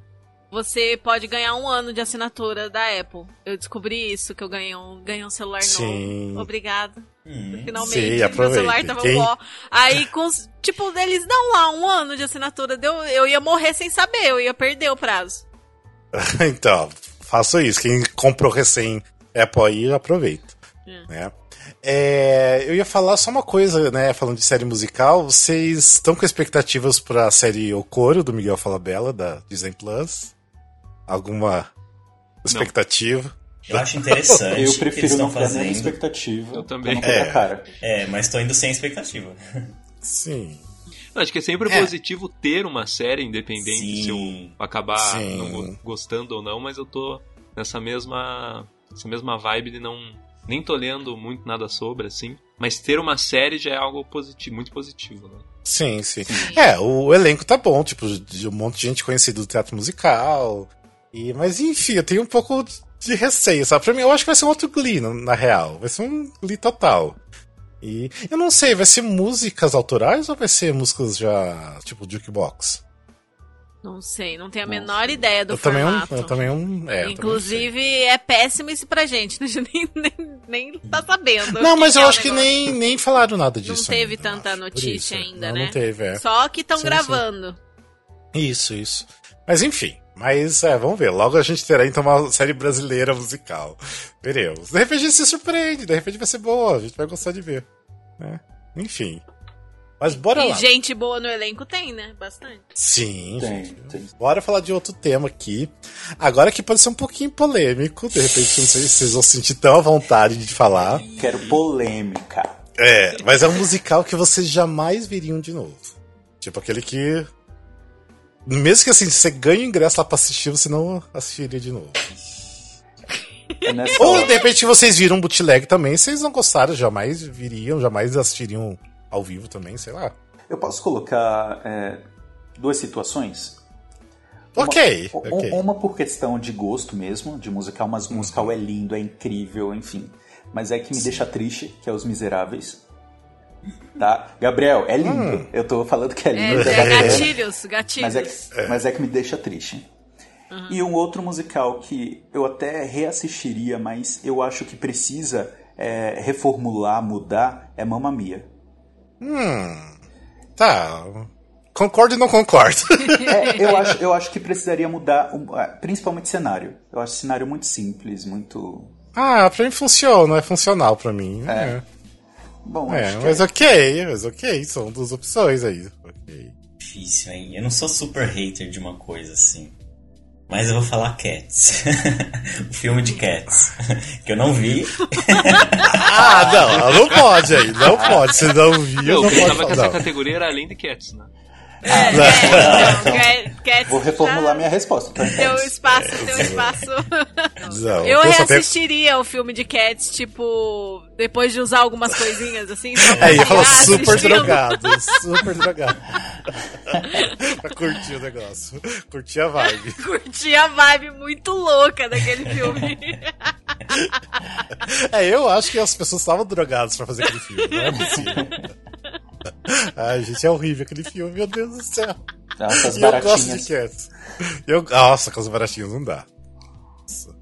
você pode ganhar um ano de assinatura da Apple. Eu descobri isso, que eu ganhei um, ganhei um celular Sim. novo. Obrigada. Hum, Finalmente, Sim, meu celular tava Quem- bom. Aí, com, tipo, eles dão lá um ano de assinatura. Deu, eu ia morrer sem saber, eu ia perder o prazo. então, faça isso. Quem comprou recém Apple aí, aproveita. Né? É, eu ia falar só uma coisa, né? Falando de série musical, vocês estão com expectativas pra série O Coro, do Miguel Falabella, da Disney Plus? Alguma expectativa? Eu acho interessante Eu o que eles prefiro não nenhuma fazendo. expectativa. Eu também. não É. cara. É, mas tô indo sem expectativa. Sim. Eu acho que é sempre É. positivo ter uma série independente Sim. se eu acabar Sim. não go- gostando ou não, mas eu tô nessa mesma essa mesma vibe de não nem tô lendo muito nada sobre assim, mas ter uma série já é algo positivo, muito positivo, né? Sim, sim. É, o elenco tá bom, tipo, de um monte de gente conhecida do teatro musical. E, mas enfim, eu tenho um pouco de receio, sabe? Pra mim, eu acho que vai ser um outro Glee, na, real. Vai ser um Glee total. E eu não sei, vai ser músicas autorais ou vai ser músicas já, tipo, jukebox? Não sei, não tenho a menor ideia do eu também formato. um, eu também um, é, Inclusive, é péssimo isso pra gente, né? Nem, nem, nem tá sabendo. também. Não, mas eu é acho que nem, nem falaram nada Não disso. teve ainda, tanta acho, notícia ainda, não, né? Não teve, é. Só que estão Sim, gravando. Isso, isso. Mas enfim, mas é, vamos ver. Logo a gente terá então uma série brasileira musical. Veremos. De repente se surpreende, de repente vai ser boa, a gente vai gostar de ver. Né? Enfim. Mas bora e lá. gente boa no elenco tem, né? Bastante. Sim, Tem, gente. tem. Bora falar de outro tema aqui. Agora que pode ser um pouquinho polêmico, de repente não sei se vocês vão sentir tão à vontade de falar. Quero polêmica. É, mas é um musical que vocês jamais viriam de novo. Tipo aquele que. Mesmo que assim, você ganhe o ingresso lá pra assistir, você não assistiria de novo. É Ou de repente vocês viram um bootleg também, vocês não gostaram, jamais viriam, jamais assistiriam ao vivo também, sei lá. Eu posso colocar é, duas situações? Uma- Ok, u- ok. Uma por questão de gosto mesmo, de musical, mas musical é lindo, é incrível, enfim. Mas é que me deixa triste, que é Os Miseráveis. Tá? Gabriel, é lindo. Hum. Eu tô falando que é É, lindo. é bacana, gatilhos, gatilhos. mas, é que, mas é que me deixa triste. E um outro musical que eu até reassistiria, mas eu acho que precisa é, reformular, mudar, é Mamma Mia. Tá. Concordo e não concordo. É, eu, acho, eu acho que precisaria mudar, um, ah, principalmente cenário. Eu acho cenário muito simples, muito. ah, pra mim funciona, é funcional pra mim. É, Bom, é, acho que mas é. ok, mas ok, são duas opções aí. Ok. Difícil, hein? Eu não sou super hater de uma coisa assim. Mas eu vou falar Cats. o filme de Cats. que eu não vi. Ah, não, não pode aí, não pode. Se não viu, Eu não pode pensava que essa não. categoria era além de Cats, né? É, é, então, Cat- Cats Vou reformular minha resposta. Então, Deu espaço, deu espaço. Não, Eu reassistiria o filme de Cats, tipo, depois de usar algumas coisinhas, assim. É, falar ficar super assistindo. drogado, super drogado. pra curtir o negócio. Curtir a vibe. Curti a vibe muito louca daquele filme. É, eu acho que as pessoas estavam drogadas pra fazer aquele filme, não é possível. Ai, gente, é horrível aquele filme, meu Deus do céu. Essas E eu gosto de baratinhas. Cats. Eu, nossa, com os baratinhos não dá. Nossa.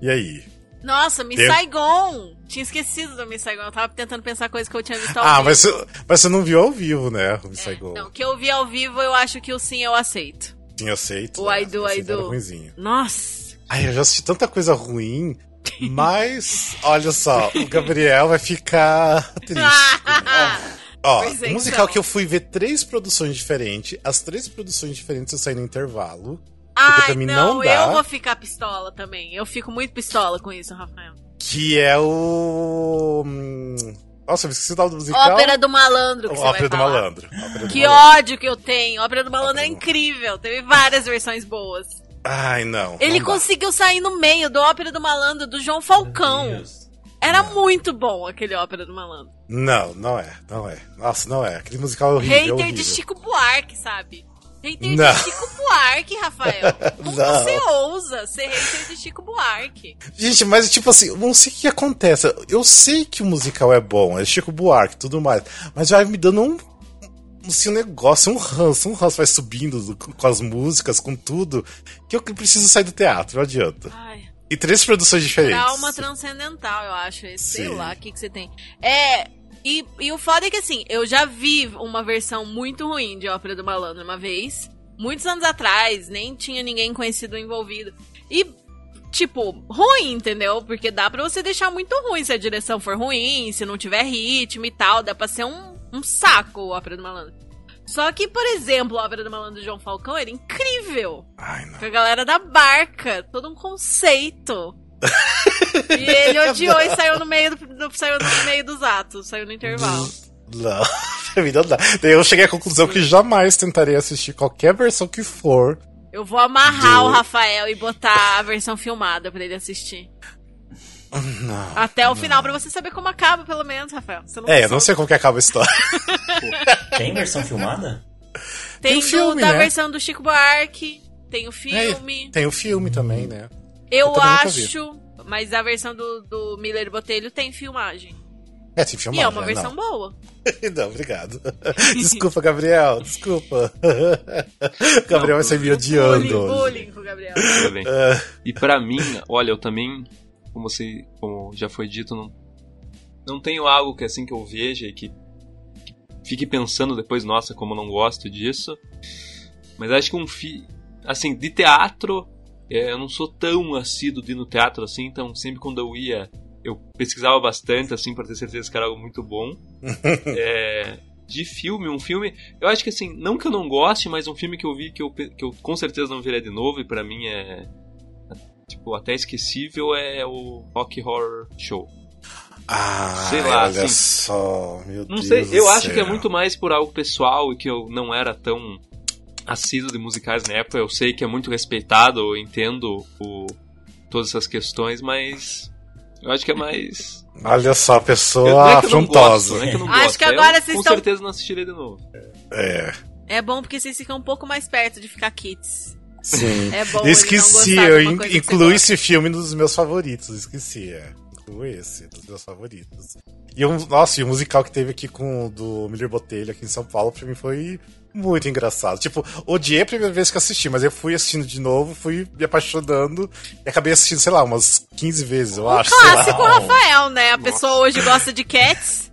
E aí? Nossa, Miss Eu- Saigon! Tinha esquecido da Miss Saigon. Eu tava tentando pensar coisa que eu tinha visto ao Ah, vivo. mas, você- mas você não viu ao vivo, né? O Miss Saigon. Não, que eu vi ao vivo, eu acho que o sim eu aceito. Tinha aceito. O né? I do, I do. ruinzinho. Nossa! Ai, eu já assisti tanta coisa ruim, mas olha só, o Gabriel vai ficar triste. Ó, é, musical então. que eu fui ver três produções diferentes, as três produções diferentes eu saí no intervalo. Mim não, não dá. eu vou ficar pistola também. Eu fico muito pistola com isso, Rafael. Que é o. hum, Nossa, eu esqueci o nome do musical. Ópera do Malandro, que você Ópera vai do falar. Malandro. Ópera do Que Malandro. ódio que eu tenho. Ópera do Malandro é incrível. Teve várias versões boas. Ai, não. Ele não dá. conseguiu sair no meio do Ópera do Malandro do João Falcão. Era muito bom aquele Ópera do Malandro. Não, não é, não é. Nossa, não é. Aquele musical é horrível. é Hater horrível. de Chico Buarque, sabe? Hater Não. de Chico Buarque, Rafael. Como Não. você ousa ser hater de Chico Buarque? Gente, mas tipo assim, eu não sei o que acontece. Eu sei que o musical é bom, é Chico Buarque e tudo mais, mas vai me dando um. Assim, um negócio, um ranço, um ranço vai subindo do- com as músicas, com tudo, que eu preciso sair do teatro, não adianta. Ai, E três produções diferentes. trauma transcendental, eu acho. Sei Sim. lá o que, que você tem. É. E, e o foda é que assim, eu já vi uma versão muito ruim de Ópera do Malandro uma vez. Muitos anos atrás, nem tinha ninguém conhecido envolvido. E tipo, ruim, entendeu? Porque dá pra você deixar muito ruim se a direção for ruim, se não tiver ritmo e tal. Dá pra ser um, um saco o Ópera do Malandro. Só que, por exemplo, a Ópera do Malandro do João Falcão era incrível. Ai, não. Com a galera da barca, todo um conceito. E ele odiou e saiu no meio do, do- saiu no meio dos atos, saiu no intervalo. Não, pra mim não dá. Daí eu cheguei à conclusão que jamais tentarei assistir qualquer versão que for. Eu vou amarrar Do- o Rafael e botar a versão filmada pra ele assistir. Não. Até o final, pra você saber como acaba, pelo menos, Rafael. Você não É, eu não sei como que acaba a história. Tem versão filmada? Tem, Tem do- filme, da né? versão do Chico Buarque, tem o É, filme. tem o filme também, né? Eu eu acho, mas a versão do, do Miller Botelho tem filmagem. É, tem e filmado, é uma né? versão Não. boa. Não, obrigado. Desculpa, Gabriel, desculpa. Gabriel vai sair me odiando. Bullying, bullying com o Gabriel. É, E pra mim, olha, eu também, como, você, como já foi dito, não, não tenho algo que assim que eu veja e que, que fique pensando depois, nossa, como eu não gosto disso. Mas acho que um fi, assim, de teatro, eu não sou tão assíduo de ir no teatro assim, então sempre quando eu ia, eu pesquisava bastante assim para ter certeza que era algo muito bom. É, de filme, um filme, eu acho que assim, não que eu não goste, mas um filme que eu vi que eu, que eu com certeza não veria de novo e pra mim é tipo, até esquecível é o Rock Horror Show. Ah, Sei lá, olha assim, só, meu Não Deus sei, do eu acho que é muito mais por algo pessoal e que eu não era tão assíduo de musicais na época. Eu sei que é muito respeitado, eu entendo o, todas essas questões, mas eu acho que é mais. Olha só, pessoa é afrontosa. é Acho gosto, que agora eu, vocês com estão- certeza não assistirei de novo. É, É bom porque vocês ficam um pouco mais perto de ficar kits. sim. É bom esqueci, eu incluí esse filme nos meus favoritos, esqueci, é. Incluo esse, dos meus favoritos. E um, nossa, e o musical que teve aqui com o do Miller Botelho aqui em São Paulo, pra mim foi muito engraçado. Tipo, odiei a primeira vez que assisti, mas eu fui assistindo de novo, fui me apaixonando e acabei assistindo, sei lá, umas 15 vezes, eu acho. sei lá. Clássico. Rafael, né? A pessoa hoje gosta de cats.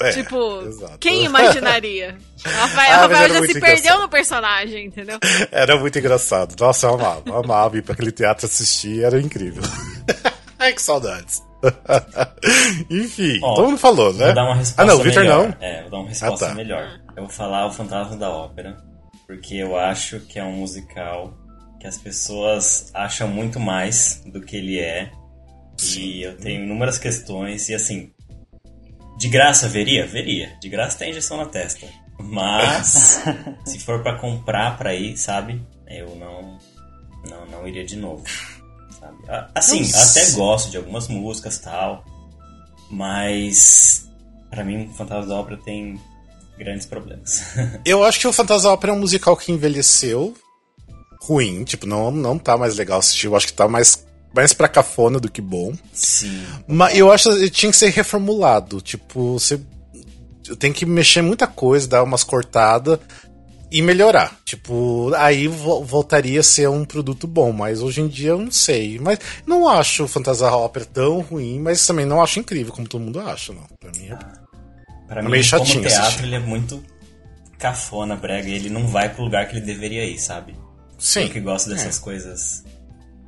É, tipo, exato. quem imaginaria? Rafael, Ah, Rafael já se perdeu engraçado. no personagem, entendeu? Era muito engraçado. Nossa, eu amava. Eu amava ir pra aquele teatro assistir, era incrível. Ai, que saudades. Enfim, Ó, todo mundo falou, né? Vou dar uma resposta ah, não, o Victor melhor. não. É, vou dar uma resposta Ah, tá. melhor. Eu vou falar o Fantasma da Ópera, porque eu acho que é um musical que as pessoas acham muito mais do que ele é. E eu tenho inúmeras questões, e assim, de graça veria? Veria. De graça tem injeção na testa. Mas, se for pra comprar pra ir, sabe? Eu não, não, não iria de novo. Sabe? A- Assim, Nossa. até gosto de algumas músicas tal, mas pra mim o Fantasma da Ópera tem grandes problemas. Eu acho que o Fantasma da Ópera é um musical que envelheceu ruim. Tipo, não, não tá mais legal assistir. Eu acho que tá mais, mais pra cafona do que bom. Sim. Mas eu acho que tinha que ser reformulado. Tipo, você tem que mexer muita coisa, dar umas cortadas e melhorar. Tipo, aí vo- voltaria a ser um produto bom, mas hoje em dia eu não sei. Mas não acho o Fantasia Opera tão ruim, mas também não acho incrível como todo mundo acha, não. Pra mim é Pra É mim, meio como chatinho teatro, assistir. ele é muito cafona, brega, e ele não vai pro lugar que ele deveria ir, sabe? Sim. Eu que gosto dessas coisas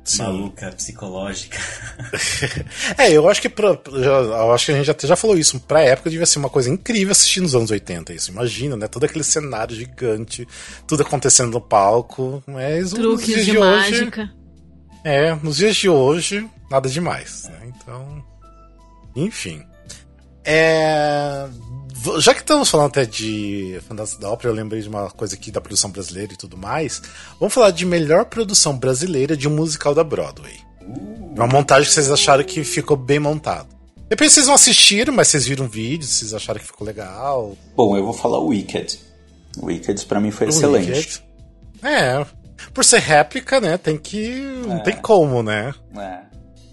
Sim. maluca, psicológica. É, eu acho que pra, já- eu acho que a gente até já falou isso. Pra época devia ser uma coisa incrível assistir nos anos 80 isso. Imagina, né? Todo aquele cenário gigante, tudo acontecendo no palco. Mas nos Truques dias de, de hoje. mágica. É, nos dias de hoje, nada demais. Né? Então. Enfim. É, Já que estamos falando até de Fantasma da Ópera, eu lembrei de uma coisa aqui da produção brasileira e tudo mais. Vamos falar de melhor produção brasileira de um musical da Broadway. Uma montagem que vocês acharam que ficou bem montado. Depois vocês vão assistir, mas vocês viram o vídeo, vocês acharam que ficou legal. Bom, eu vou falar Wicked. Wicked pra mim foi excelente. Wicked. É. Por ser réplica, né? Tem que. Não É. tem como, né? É.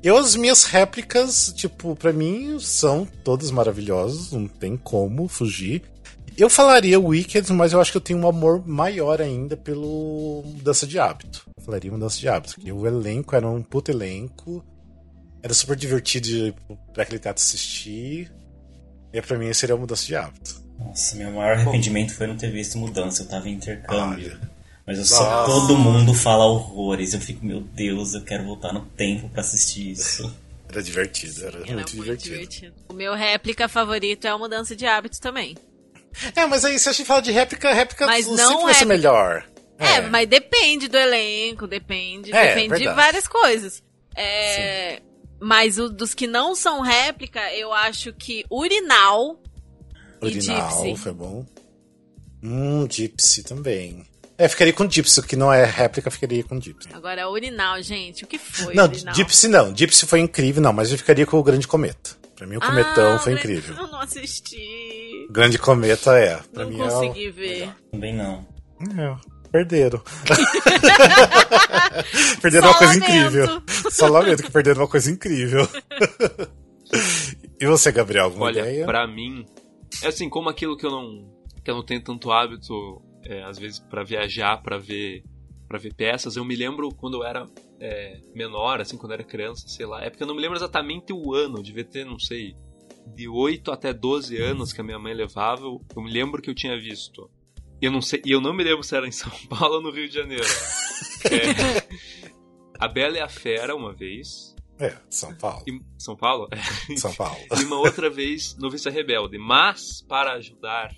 Eu, as minhas réplicas, tipo, pra mim, são todas maravilhosas, não tem como fugir. Eu falaria Wicked, mas eu acho que eu tenho um amor maior ainda pelo Mudança de Hábito. Eu falaria Mudança de Hábito, porque o elenco era um puto elenco, era super divertido de- pra aquele teatro assistir, e pra mim seria Mudança de Hábito. Nossa, meu maior arrependimento foi não ter visto mudança. Eu tava em intercâmbio. Mas eu só Nossa. todo mundo fala horrores. Eu fico, meu Deus, eu quero voltar no tempo pra assistir isso. Era divertido, era, Era muito, divertido. O meu réplica favorito é a mudança de hábitos também. É, mas aí se a gente fala de réplica, réplica Mas sempre não vai ser réplica. melhor. É, mas depende do elenco, depende, É, depende de verdade. várias coisas. É, mas o, dos que não são réplica, eu acho que Urinal e Gypsy. foi bom. Hum, Gypsy também. É, ficaria com Gypsy, que não é réplica, ficaria com Gypsy. Agora, Urinal, gente, o que foi Não, Urinal? Gypsy não. Gypsy foi incrível, não, mas eu ficaria com o Grande Cometa. Pra mim, o Cometão Ah, foi incrível. Eu não assisti. O Grande Cometa é. Pra Não mim consegui é. ver. Também não. o- É, perderam. perderam Só uma coisa lamento. incrível. Só lamento que perderam uma coisa incrível. e você, Gabriel, alguma Olha, ideia? pra mim, é assim, como aquilo que eu não que eu não tenho tanto hábito, é, às vezes pra viajar, pra ver para ver peças, eu me lembro quando eu era é, menor, assim, quando eu era criança, sei lá, é porque eu não me lembro exatamente o ano, devia ter, não sei, de 8 até 12 anos que a minha mãe levava, eu, eu me lembro que eu tinha visto. E eu não sei, e eu não me lembro se era em São Paulo ou no Rio de Janeiro. É, a Bela e a Fera uma vez, É, São Paulo. e, São Paulo? São Paulo. e uma outra vez Noviça Rebelde. Mas, para ajudar,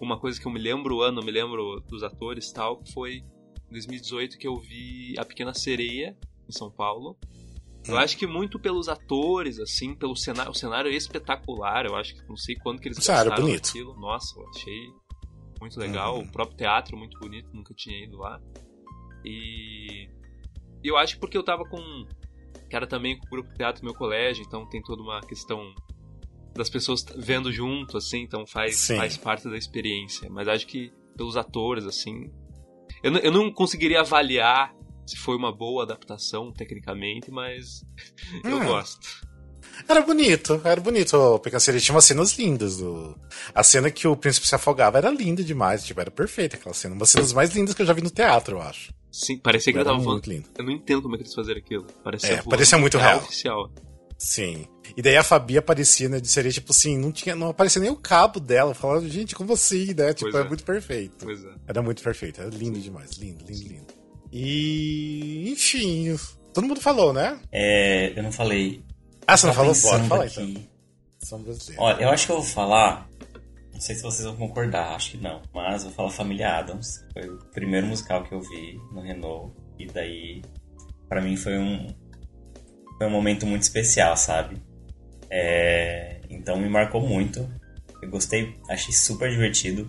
uma coisa que eu me lembro o ano, me lembro dos atores e tal, que foi em 2018 que eu vi A Pequena Sereia, em São Paulo. Eu Hum. acho que muito pelos atores, assim, pelo cenário. O cenário é espetacular, eu acho que não sei quando que eles gastaram bonito. naquilo. Nossa, eu achei muito legal. Uhum. O próprio teatro muito bonito, nunca tinha ido lá. E eu acho que porque eu tava com. Que era também com o grupo de teatro do meu colégio, então tem toda uma questão das pessoas vendo junto, assim, então faz, Sim. faz parte da experiência. Mas acho que pelos atores, assim. Eu, não- eu não conseguiria avaliar se foi uma boa adaptação, tecnicamente, mas eu Hum. gosto. Era bonito, era bonito. Pequena Sereia tinha umas cenas lindas. Do... A cena que o príncipe se afogava era linda demais, tipo, era perfeita aquela cena. Uma das cenas mais lindas que eu já vi no teatro, eu acho. Sim, parecia que Era tava falando. muito lindo. Eu não entendo como é que eles fizeram aquilo. Parecia, É, parecia muito real. oficial. Sim. E daí a Fabi aparecia, né, de sereia, tipo assim, não, tinha, não aparecia nem o cabo dela. Falava, gente, como assim, né? Tipo, Pois é. é. muito perfeito. Pois é. Era muito perfeito, era lindo demais, lindo, lindo, lindo. E, enfim, todo mundo falou, né? É, eu não falei. Ah, você não Tô falou? Bora, pensando fala aqui. então. São brasileiros. Olha, eu acho que eu vou falar. Não sei se vocês vão concordar, acho que não. Mas eu vou falar Família Adams. Foi o primeiro musical que eu vi no Renault. E daí, pra mim, foi um. Foi um momento muito especial, sabe? É, então me marcou muito. Eu gostei, achei super divertido.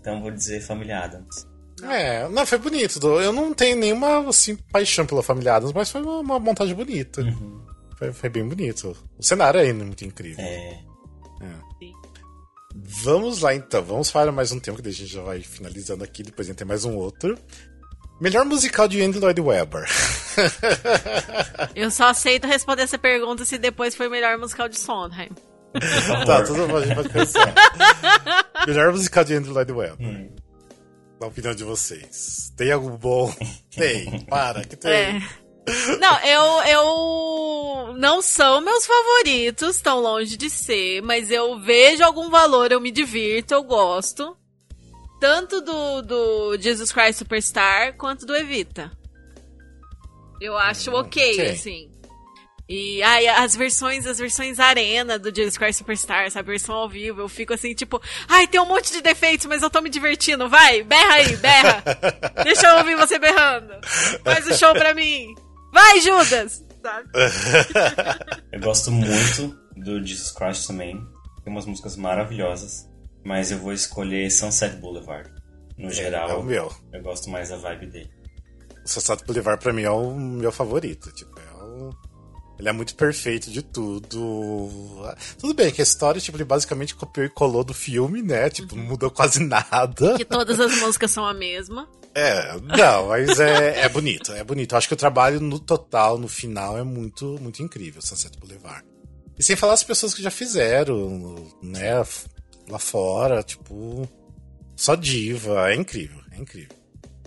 Então vou dizer Família Adams. É, não, foi bonito. Eu não tenho nenhuma assim, paixão pela família Adams, mas foi uma, uma montagem bonita. Foi, foi bem bonito. O cenário é muito incrível. É, Vamos lá então, vamos para mais um tempo, que daí a gente já vai finalizando aqui, depois a gente tem mais um outro. Melhor musical de Andy Lloyd Webber. Eu só aceito responder essa pergunta se depois foi o melhor musical de Sondheim. favor. tá, tudo bom, a gente pode pensar. Melhor musical de Andy Lloyd Webber. Hum. Na opinião de vocês. Tem algum bom? Tem, para, que tem. É. Não, eu, eu. Não são meus favoritos, tão longe de ser, mas eu vejo algum valor, eu me divirto, eu gosto. Tanto do, do Jesus Christ Superstar quanto do Evita. Eu acho ok, ok. assim. E aí, as versões, as versões arena do Jesus Christ Superstar, essa versão ao vivo, eu fico assim, tipo, ai, tem um monte de defeitos, mas eu tô me divertindo, vai, berra aí, berra. Deixa eu ouvir você berrando. Faz o show pra mim. Vai, Judas! Sabe? Eu gosto muito do Jesus Christ também. Tem umas músicas maravilhosas. Mas eu vou escolher Sunset Boulevard. No geral, É o meu. eu gosto mais da vibe dele. O Sunset Boulevard pra mim é o meu favorito. Tipo, é o... Ele é muito perfeito de tudo. Tudo bem que a história, tipo, ele basicamente copiou e colou do filme, né? Tipo, não mudou quase nada. Que todas as músicas são a mesma. É, não, mas é, é bonito, é bonito. Eu acho que o trabalho no total, no final, é muito, muito incrível, Sunset Boulevard. E sem falar as pessoas que já fizeram, né, lá fora, tipo, só diva, é incrível, é incrível.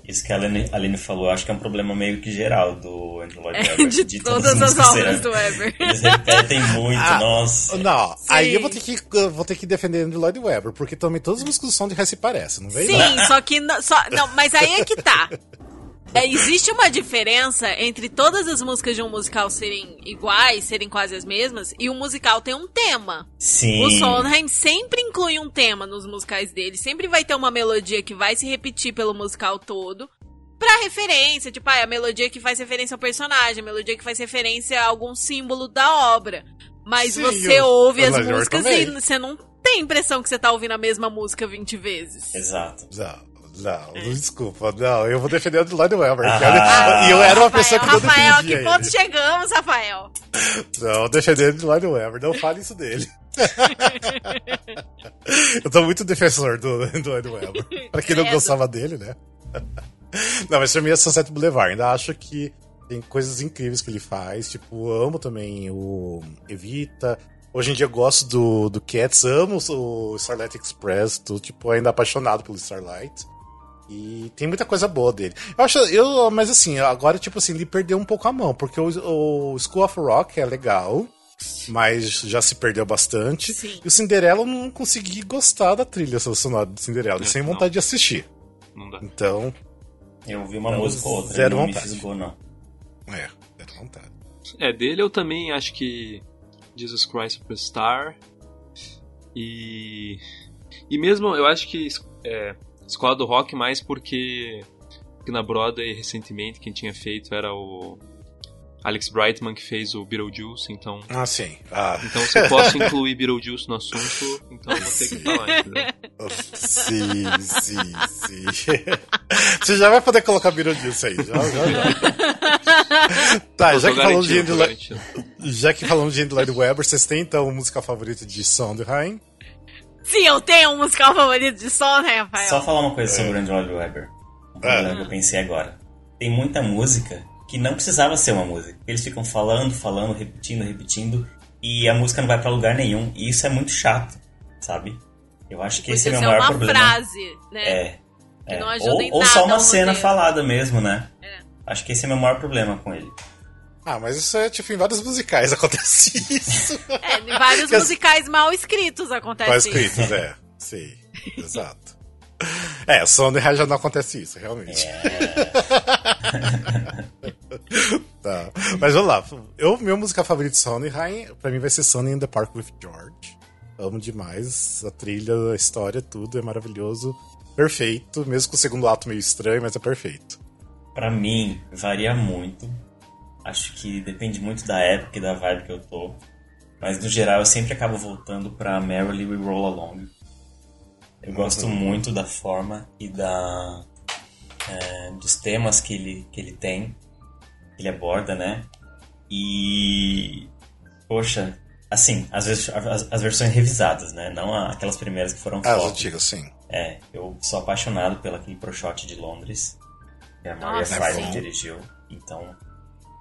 Isso que a Aline, a Aline falou, acho que é um problema meio que geral do Andrew Lloyd Webber. É, de, todas as obras do Weber. Eles repetem muito, Ah, nossa. Não, Sim. aí eu vou ter que vou ter que defender Andrew Lloyd Webber, porque também todas as músicas do som de High se parecem, não vem? Sim, só que não, só, não, mas aí é que tá. É, existe uma diferença entre todas as músicas de um musical serem iguais, serem quase as mesmas, e um musical tem um tema. Sim. O Sondheim sempre inclui um tema nos musicais dele, sempre vai ter uma melodia que vai se repetir pelo musical todo. Pra referência, tipo, ah, é a melodia que faz referência ao personagem, a melodia que faz referência a algum símbolo da obra. Mas Sim, você o- ouve o as músicas também. e você não tem a impressão que você tá ouvindo a mesma música 20 vezes. Exato. Não, não, desculpa, não, eu vou defender Andrew Lloyd Webber. Ah. cara. E eu era uma pessoa que não Rafael, que defendia ponto ele. chegamos, Rafael? Não, defender Andrew Lloyd Webber, não fale isso dele. eu tô muito defensor do, do Lloyd Webber. Pra quem não gostava dele, né? Não, mas pra mim é Sunset Boulevard. Ainda acho que tem coisas incríveis que ele faz. Tipo, amo também o Evita. Hoje em dia eu gosto do, do Cats, amo o Starlight Express, tô tipo ainda apaixonado pelo Starlight. E tem muita coisa boa dele. Eu acho, eu, mas assim, agora tipo assim, ele perdeu um pouco a mão, porque o, o School of Rock é legal, mas já se perdeu bastante. Sim. E o Cinderela eu não consegui gostar da trilha sonora do Cinderela, É, sem não. vontade de assistir. Não dá. Então, Eu ouvi uma Não, música ou outra, zero não me vontade. fisgou, não. é, deu vontade. É, dele eu também acho que Jesus Christ Superstar. E. E mesmo eu acho que é, Escola do Rock mais porque, porque na Broadway recentemente quem tinha feito era o Alex Brightman que fez o Beetlejuice, então. Ah, sim. Ah, Então se eu posso incluir Beetlejuice no assunto, então vou ter que falar, entendeu? sim, sim, sim. Você já vai poder colocar Beetlejuice aí, já, já, já. Tá, já que falamos de garantindo. já que falamos de Andrew Lloyd Webber, vocês têm então a música favorita de Sondheim? Sim, eu tenho um musical favorito de som, né, Rafael? Só falar uma coisa sobre o Andrew Lloyd Webber. Um problema É. que eu pensei agora. Tem muita música que não precisava ser uma música. Eles ficam falando, falando, repetindo, repetindo, e a música não vai pra lugar nenhum. E isso é muito chato, sabe? Eu acho que esse é o meu maior uma problema. frase, né? É. Que é. não ajuda ou, em ou só uma cena roteiro. falada mesmo, né? É. Acho que esse é o meu maior problema com ele. Ah, mas isso é tipo em vários musicais acontece isso. É, em vários Que as- musicais mal escritos acontece Mal isso. escritos, é. Sim, exato. É, Sondheim já não acontece isso, realmente. tá. Mas vamos lá. Eu, meu música favorita de Sondheim, pra mim vai ser Sunny in the Park with George. Amo demais. A trilha, a história, tudo é maravilhoso. Perfeito. Mesmo com o segundo ato meio estranho, mas é perfeito. Pra mim, varia muito. Acho que depende muito da época e da vibe que eu tô. Mas no geral eu sempre acabo voltando pra Merrily We Roll Along. Eu gosto muito da forma e da é, dos temas que ele, que ele tem, que ele aborda, né? E poxa, assim, as, vezes- as, as versões revisadas, né? Não aquelas primeiras que foram Ah, as antigas, sim. É, eu sou apaixonado pelo aquele Pro Shot de Londres. Que a Maria Nossa, sim. dirigiu. Então,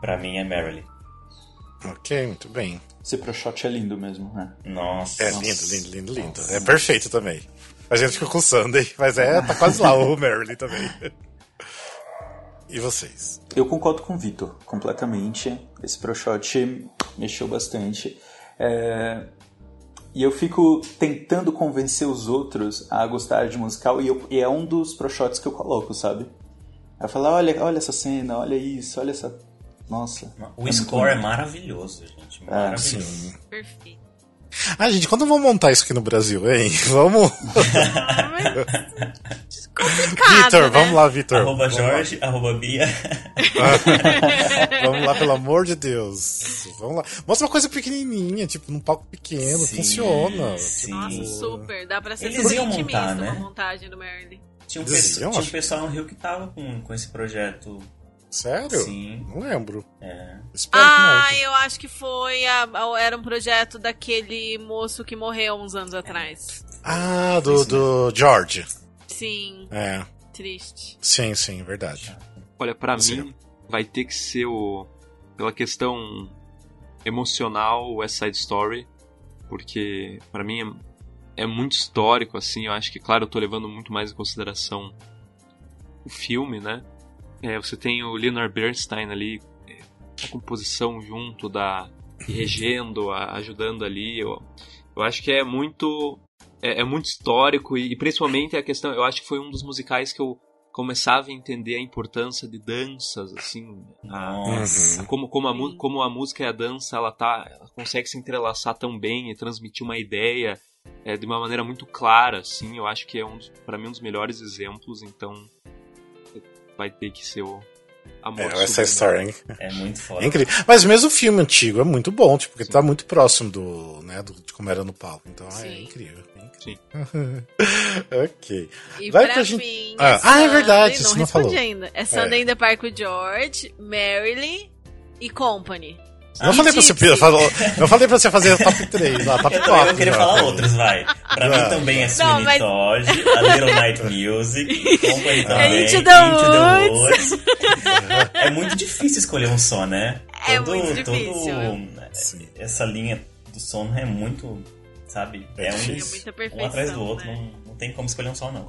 pra mim é Merrily. Ok, muito bem. Esse pro shot é lindo mesmo, né? Nossa. É lindo, lindo, lindo, lindo. É perfeito também. A gente ficou com o Sunday, mas é, tá quase lá o Marilyn também. E vocês? Eu concordo com o Vitor, completamente. Esse Pro Shot mexeu bastante. É, E eu fico tentando convencer os outros a gostar de musical e, eu- e é um dos Pro Shots que eu coloco, sabe? Eu falo, olha, olha essa cena, olha isso, olha essa... Nossa. O muito score é maravilhoso, gente. Maravilhoso. Perfeito. Ah, gente, quando vamos montar isso aqui no Brasil, hein? Vamos. Vitor, né? vamos lá, Vitor. arroba Vamos lá. Jorge, arroba Bia. Vamos lá, pelo amor de Deus. Vamos lá. Mostra uma coisa pequenininha, tipo, num palco pequeno. Sim, funciona. sim. Nossa, super. Dá pra ser Eles super iam montar, né? uma montagem do Merlin. Tinha um, Eles pessoal, iam, tinha um pessoal no Rio que tava com, com esse projeto. Sério? Sim. Não lembro. É. Espero Ah, que eu acho que foi. a- a- era um projeto daquele moço que morreu uns anos atrás. não. Ah, do, do George. Sim, É. triste. Sim, sim, verdade. Olha, pra Sim. mim, vai ter que ser o. Pela questão emocional, o West Side Story. Porque, pra mim, é, é muito histórico, assim. Eu acho que, claro, eu tô levando muito mais em consideração o filme, né? É, você tem o Leonard Bernstein ali, é, a composição junto da regendo, a- ajudando ali. Eu, eu acho que é muito é, é muito histórico e, e principalmente a questão, eu acho que foi um dos musicais que eu começava a entender a importância de danças, assim, a- Nossa. como, como, a, como a música e a dança ela tá ela consegue se entrelaçar tão bem e transmitir uma ideia é, de uma maneira muito clara assim eu acho que é um para mim um dos melhores exemplos então vai ter que ser o amor É, essa. Story, hein? É muito foda. É incrível. Mas mesmo o filme antigo é muito bom, tipo, porque tá muito próximo do, né, do, de como era no palco. Então é Sim. incrível. é Sim. incrível. ok. E Vai pra pra gente- mim. Ah, ah, é verdade, Sunday, você não não falou. ainda. É Sunday in the Park with George, Marilyn e Company. Não falei, pra você, não falei pra você fazer top 3, lá, top Eu, 4. eu queria já. falar outros, vai. Pra mim também é Sweeney mas- Todd, A Little Night Music, Company também, Into the Woods. É muito difícil escolher um som, né? É muito difícil. todo- essa linha do som é muito, sabe? É É, um. É um atrás do outro, né? não, não tem como escolher um som, não.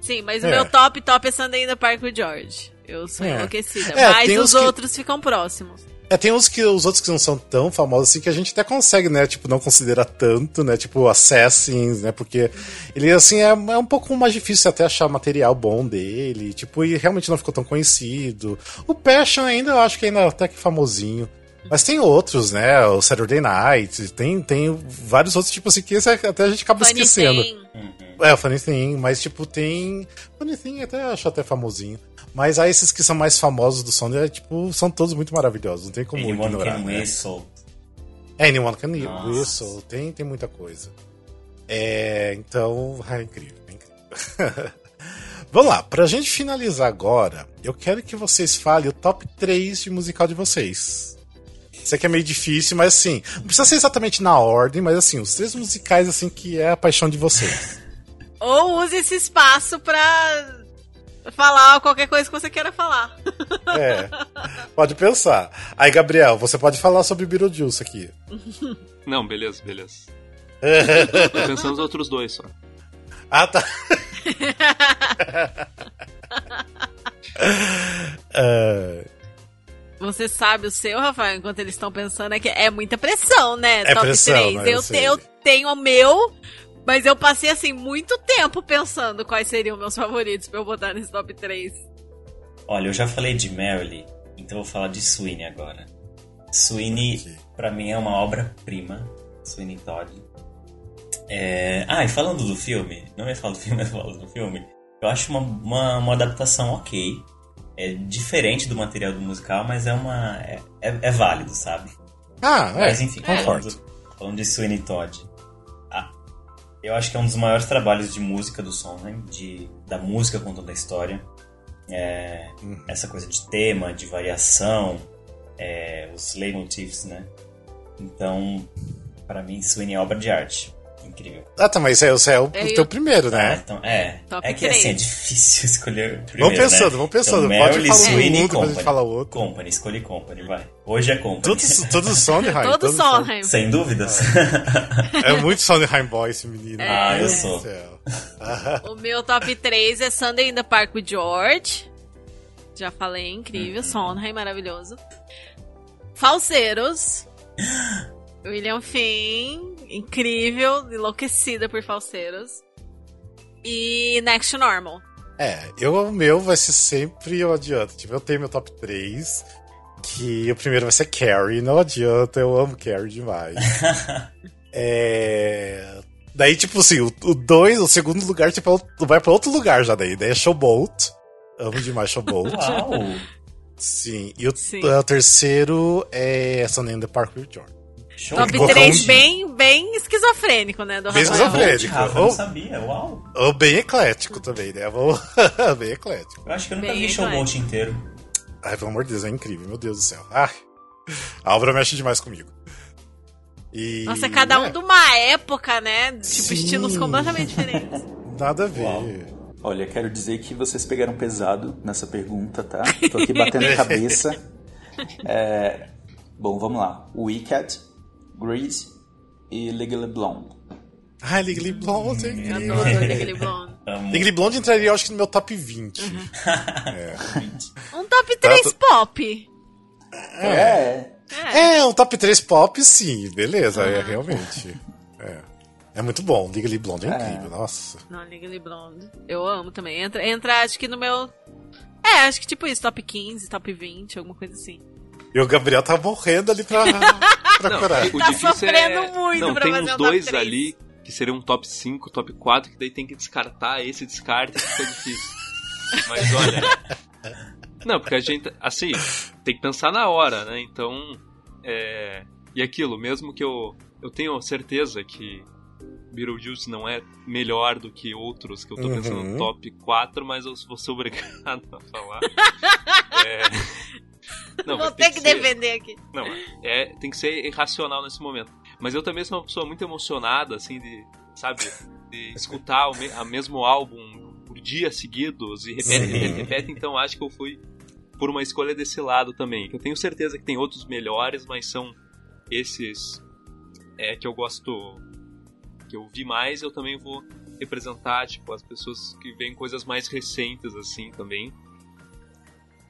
Sim, mas É. o meu top top é Sunday in the Park with George. Eu sou É. enlouquecida. É, mas os que- outros ficam próximos. É, tem uns que os outros que não são tão famosos assim que a gente até consegue, né? Tipo, não considera tanto, né? Tipo, Assassins, né? Porque ele, assim, é, é um pouco mais difícil até achar material bom dele. Tipo, e realmente não ficou tão conhecido. O Passion ainda, eu acho que ainda é até que famosinho. Mas tem outros, né? O Saturday Night, tem, tem vários outros, tipo assim, que esse até a gente acaba Funny esquecendo. Thing. É, o Funny Thing, mas tipo, tem. Funny Thing até acho até famosinho. Mas aí esses que são mais famosos do Sony, é, tipo, são todos muito maravilhosos, não tem como Anyone ignorar. Can né? Whistle. É, Anyone Can Nossa. Whistle, tem, tem muita coisa. É, então, é incrível, é incrível. Vamos lá, pra gente finalizar agora, eu quero que vocês falem o top 3 de musical de vocês. Isso aqui é meio difícil, mas assim, não precisa ser exatamente na ordem, mas assim, os três musicais assim que é a paixão de vocês. Ou use esse espaço pra falar qualquer coisa que você queira falar. É. Pode pensar. Aí, Gabriel, você pode falar sobre Beetlejuice aqui. não beleza beleza tô pensando nos outros dois só Ah, tá. É, Você sabe o seu, Rafael, enquanto eles estão pensando, é que é muita pressão, né? É Top pressão, 3. né? Eu, te- eu tenho o meu, mas eu passei, assim, muito tempo pensando quais seriam meus favoritos pra eu botar nesse top 3. Olha, eu já falei de Marilyn, então eu vou falar de Sweeney agora. Sweeney, pra mim, é uma obra-prima. Sweeney Todd. É... Ah, e falando do filme, não ia falar do filme, mas falando do filme, eu acho uma, uma, uma adaptação ok. É diferente do material do musical, mas é uma. é, é, é válido, sabe? Ah, é. Mas enfim, concordo. falando, falando de Sweeney Todd. Eu acho que é um dos maiores trabalhos de música do Sondheim, de, da música contando a história. É, Uhum. Essa coisa de tema, de variação, é, os leitmotifs, né? Então, pra mim, Sweeney é obra de arte. Incrível. Ah, tá, mas é, é o, É, o eu- teu primeiro, Ah, né? então, é. Top é que três. assim, é difícil escolher o primeiro, Vamos pensando, né? vamos pensando. Então, Pode falar Sweeney um, depois a gente Company. fala outro. Company, escolhi Company, vai. Hoje é Company. Todos, todos Sondheim. Todo todos Sondheim. Sem dúvidas. É muito Sondheim boy esse menino. Ah, meu eu sou. O meu top 3 é Sunday in the Park with George. Já falei, incrível. Sondheim, maravilhoso. Falseiros. William Finn, incrível, enlouquecida por falseiros. E Next to Normal. É, eu, o meu vai ser sempre, eu adianto. Tipo, eu tenho meu top 3, que o primeiro vai ser Carrie, não adianta, eu amo Carrie demais. é. Daí, tipo assim, o 2, o, segundo lugar, tipo, é o- vai pra outro lugar já daí. Daí é Showboat. Amo demais Showboat. Uau! Sim. E o, Sim. o terceiro é Sunday in the Park with George. Show Top de 3 bola. bem, bem esquizofrênico, né? Do Bem Rafael. esquizofrênico. Rafa, eu Oh. não sabia, uau! Ou bem eclético também, né? Bem eclético. Eu acho que eu nunca Bem vi Showboat inteiro. Ai, pelo amor de Deus, é incrível, meu Deus do céu. Ai, a obra mexe demais comigo. E, Nossa, cada um é, de uma época, né? Tipo, Sim. estilos completamente diferentes. Nada a ver. Uau. Olha, quero dizer que vocês pegaram pesado nessa pergunta, tá? Tô aqui batendo a cabeça. É, Bom, vamos lá. Wicked, Grease e Legally Blonde. Ai, Legally Blonde é Eu incrível. adoro aquele blonde. Amo. Legally Blonde entraria, eu acho que no meu top 20. Um top 3 pop. É. É, um top 3 pop, sim, beleza, é realmente. É. É muito bom, Legally Blonde é incrível, nossa. Não, Legally Blonde. Eu amo também. Entra, entra, acho que no meu... É, acho que tipo isso, top 15, top 20, alguma coisa assim. E o Gabriel tá morrendo ali pra procurar. o Tá difícil sofrendo é... muito Não, pra tem fazer uns dois três. ali que seriam um top 5, top 4, que daí tem que descartar esse descarte, que fica difícil. Mas olha. Não, porque a gente, assim, tem que pensar na hora, né? Então, é. E aquilo, mesmo que eu. Eu tenho certeza que Beetlejuice não é melhor do que outros que eu tô pensando Uhum. no top 4, mas eu vou ser obrigado a falar. É... Não, Vou ter tem que, ser- defender aqui. não, é, tem que ser irracional nesse momento. Mas eu também sou uma pessoa muito emocionada, assim, de, sabe, de escutar o me, a mesmo álbum por dias seguidos e repete, repete, repete. Então acho que eu fui por uma escolha desse lado também. Que eu tenho certeza que tem outros melhores, mas são esses é, que eu gosto, que eu vi mais. Eu também vou representar, tipo, as pessoas que veem coisas mais recentes, assim, também.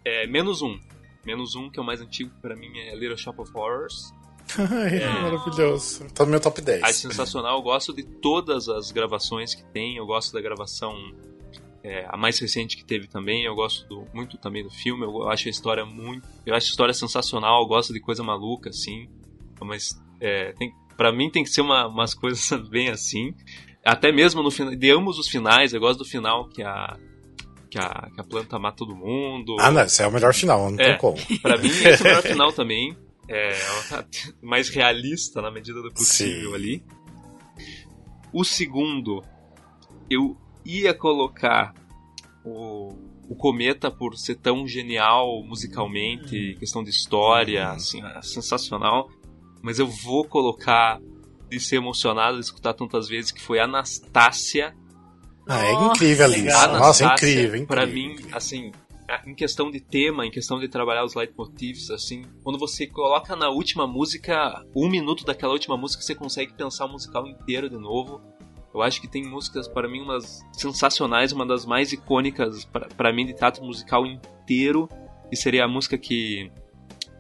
É, menos um. Menos um, que é o mais antigo pra mim, é Little Shop of Horrors. Ai, maravilhoso. Tá no meu top 10. Acho sensacional, eu gosto de todas as gravações que tem, eu gosto da gravação é, a mais recente que teve também, eu gosto do- muito também do filme, eu acho a história muito. Eu acho a história sensacional, eu gosto de coisa maluca, assim. Mas é, tem, pra mim tem que ser uma- umas coisas bem assim. Até mesmo no final, de ambos os finais, eu gosto do final que a. Que a, que a planta mata todo mundo. Ah, não, esse é o melhor final, não É. tem como. Pra mim, esse é o melhor final também. É mais realista na medida do possível Sim. ali. O segundo, eu ia colocar o, o Cometa por ser tão genial musicalmente, questão de história, assim, é sensacional. Mas eu vou colocar de ser emocionado de escutar tantas vezes que foi Anastácia Ah, é incrível ali. legal. Nossa, é incrível, incrível. Pra mim, assim, em questão de tema, em questão de trabalhar os leitmotivs, assim, quando você coloca na última música, um minuto daquela última música, você consegue pensar o musical inteiro de novo. Eu acho que tem músicas, para mim, umas sensacionais, uma das mais icônicas pra mim de teatro musical inteiro, e seria a música que.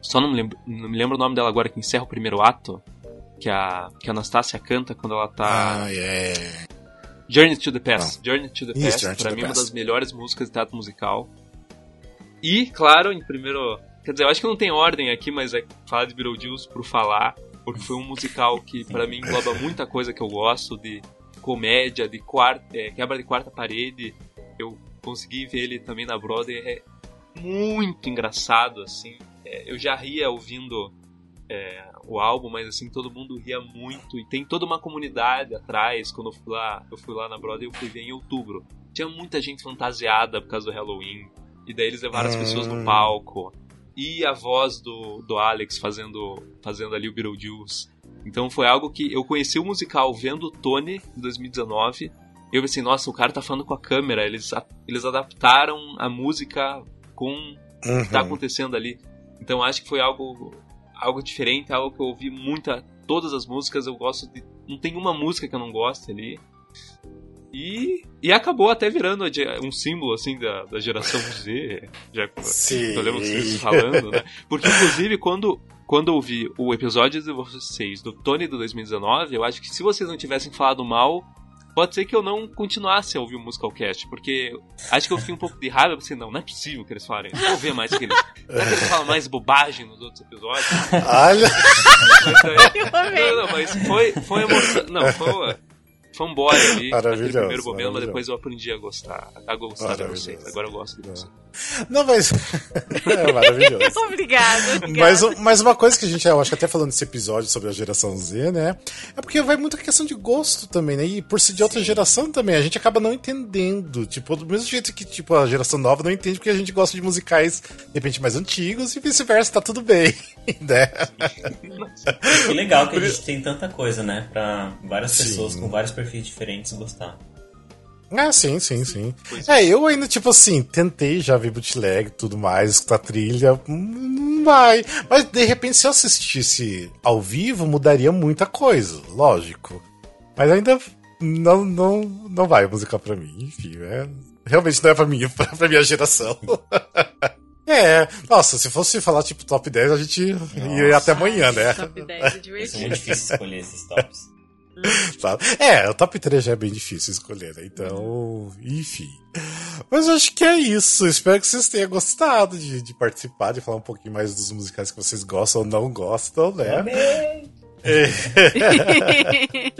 Só não me lembro, não me lembro o nome dela agora, que encerra o primeiro ato, que a, que a Anastácia canta quando ela tá. Ah, é. Journey to the Past. Journey to the Isso, Past, Journey to pra mim, é uma das melhores músicas de teatro musical. E, claro, em primeiro. Quer dizer, eu acho que não tem ordem aqui, mas é falar de Beetlejuice por falar, porque foi um musical que, pra mim, engloba muita coisa que eu gosto, de comédia, de quarta, é, quebra de quarta parede. Eu consegui ver ele também na Broadway, é muito engraçado, assim. É, eu já ria ouvindo é, o álbum, mas assim, todo mundo ria muito. E tem toda uma comunidade atrás. Quando eu fui lá, eu fui lá na Broadway, eu fui ver em outubro. Tinha muita gente fantasiada por causa do Halloween. E daí eles levaram as pessoas no palco. E a voz do, do Alex fazendo, fazendo ali o Beetlejuice. Então foi algo que eu conheci o musical vendo o Tony em 2019. Eu pensei, nossa, o cara tá falando com a câmera. Eles, eles adaptaram a música com o que tá Uhum. acontecendo ali. Então acho que foi algo algo diferente, algo que eu ouvi muita todas as músicas eu gosto de não tem uma música que eu não goste ali. E, e acabou até virando um símbolo assim da, da geração Z, já Sim. eu lembro vocês falando, né? Porque inclusive quando quando eu vi o episódio de vocês do Tony do 2019, eu acho que se vocês não tivessem falado mal, pode ser que eu não continuasse a ouvir o Musicalcast, porque acho que eu fiquei um pouco de raiva, eu pensei, não, não é possível que eles falarem, eu vou ver mais que eles. Será que eles falam mais bobagem nos outros episódios? Olha, Mas, é, não, não, mas foi, foi emoção. Não, foi, uma- foi bode ali. Maravilhoso, naquele primeiro momento, mas depois eu aprendi a gostar. A gostar de vocês. Agora eu gosto de vocês. não, mas. é maravilhoso. Obrigada. obrigada. Mas, mas uma coisa que a gente, eu acho que até falando desse episódio sobre a geração Z, né? É porque vai muito a questão de gosto também, né? E por ser de outra geração também, a gente acaba não entendendo. Tipo, do mesmo jeito que tipo, a geração nova não entende porque a gente gosta de musicais, de repente, mais antigos e vice-versa, tá tudo bem, né? Que legal que a gente tem tanta coisa, né? Pra várias Sim. pessoas com vários perfis diferentes gostar. Ah, sim, sim, sim. É, eu ainda, tipo assim, tentei já ver bootleg e tudo mais, escutar trilha, hum, não vai. Mas, de repente, se eu assistisse ao vivo, mudaria muita coisa, lógico. Mas ainda não, não, não vai musical pra mim. Enfim, é, realmente não é pra mim, pra, pra minha geração. É, nossa, se fosse falar tipo top 10, a gente ia até amanhã, né? Top 10 é divertido. muito difícil escolher esses tops. É, o top 3 já é bem difícil escolher, né? Então, enfim. Mas eu acho que é isso. Espero que vocês tenham gostado de, de participar, de falar um pouquinho mais dos musicais que vocês gostam ou não gostam, né? Amém!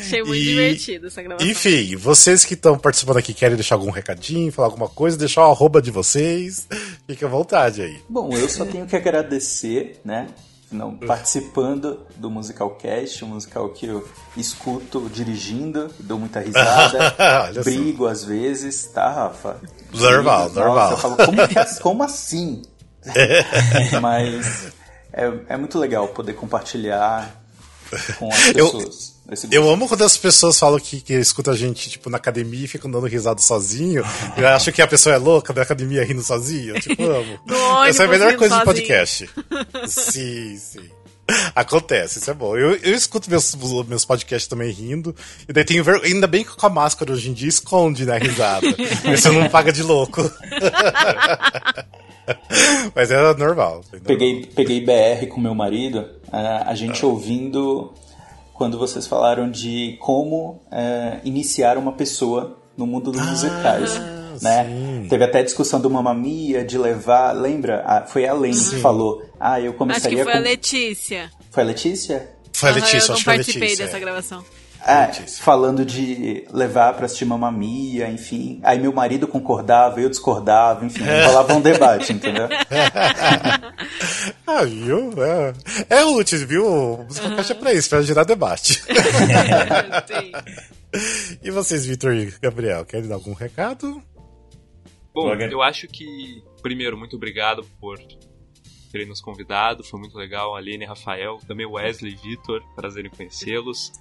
Achei muito E- divertido essa gravação. Enfim, vocês que estão participando aqui querem deixar algum recadinho, falar alguma coisa, deixar o arroba de vocês, fique à vontade aí. Bom, eu só tenho que agradecer, né? Não, participando do Musical Cast, um musical que eu escuto dirigindo, dou muita risada, brigo às vezes, tá, Rafa? Normal, Nossa, normal. Eu falo, como, que como assim? Mas é, é muito legal poder compartilhar com as Eu- pessoas. Eu gosto. amo quando as pessoas falam que, que escuta a gente, tipo, na academia e ficam dando risada sozinho. Eu acho que a pessoa é louca da academia rindo sozinho. Eu, tipo, amo. Essa é a melhor coisa do sozinho. podcast. sim, sim. Acontece, isso é bom. Eu, eu escuto meus, meus podcasts também rindo. E daí tenho ver... Ainda bem que com a máscara hoje em dia esconde, né, a risada. Você não paga de louco. Mas era normal. Peguei, peguei BR com meu marido, a, a gente ouvindo quando vocês falaram de como é, iniciar uma pessoa no mundo dos musicais. Né? Teve até discussão do Mamma Mia, de levar. Lembra? Ah, foi a Lene que falou. Ah, eu Acho começaria que foi com. a Letícia. Foi a Letícia? Foi a Letícia, eu não acho que foi a participei Letícia. dessa é. gravação. Ah, Letícia. falando de levar pra assistir Mamma Mia, enfim. Aí meu marido concordava, eu discordava, enfim. Rolava um debate, entendeu? Ah, viu? É, é útil, viu? O Musical Cast é pra isso, pra gerar debate. Sim. e vocês, Vitor e Gabriel, querem dar algum recado? Bom, Blogger. eu acho que, primeiro, muito obrigado por terem nos convidado, foi muito legal. Aline, Rafael, também Wesley e Vitor, prazer em conhecê-los.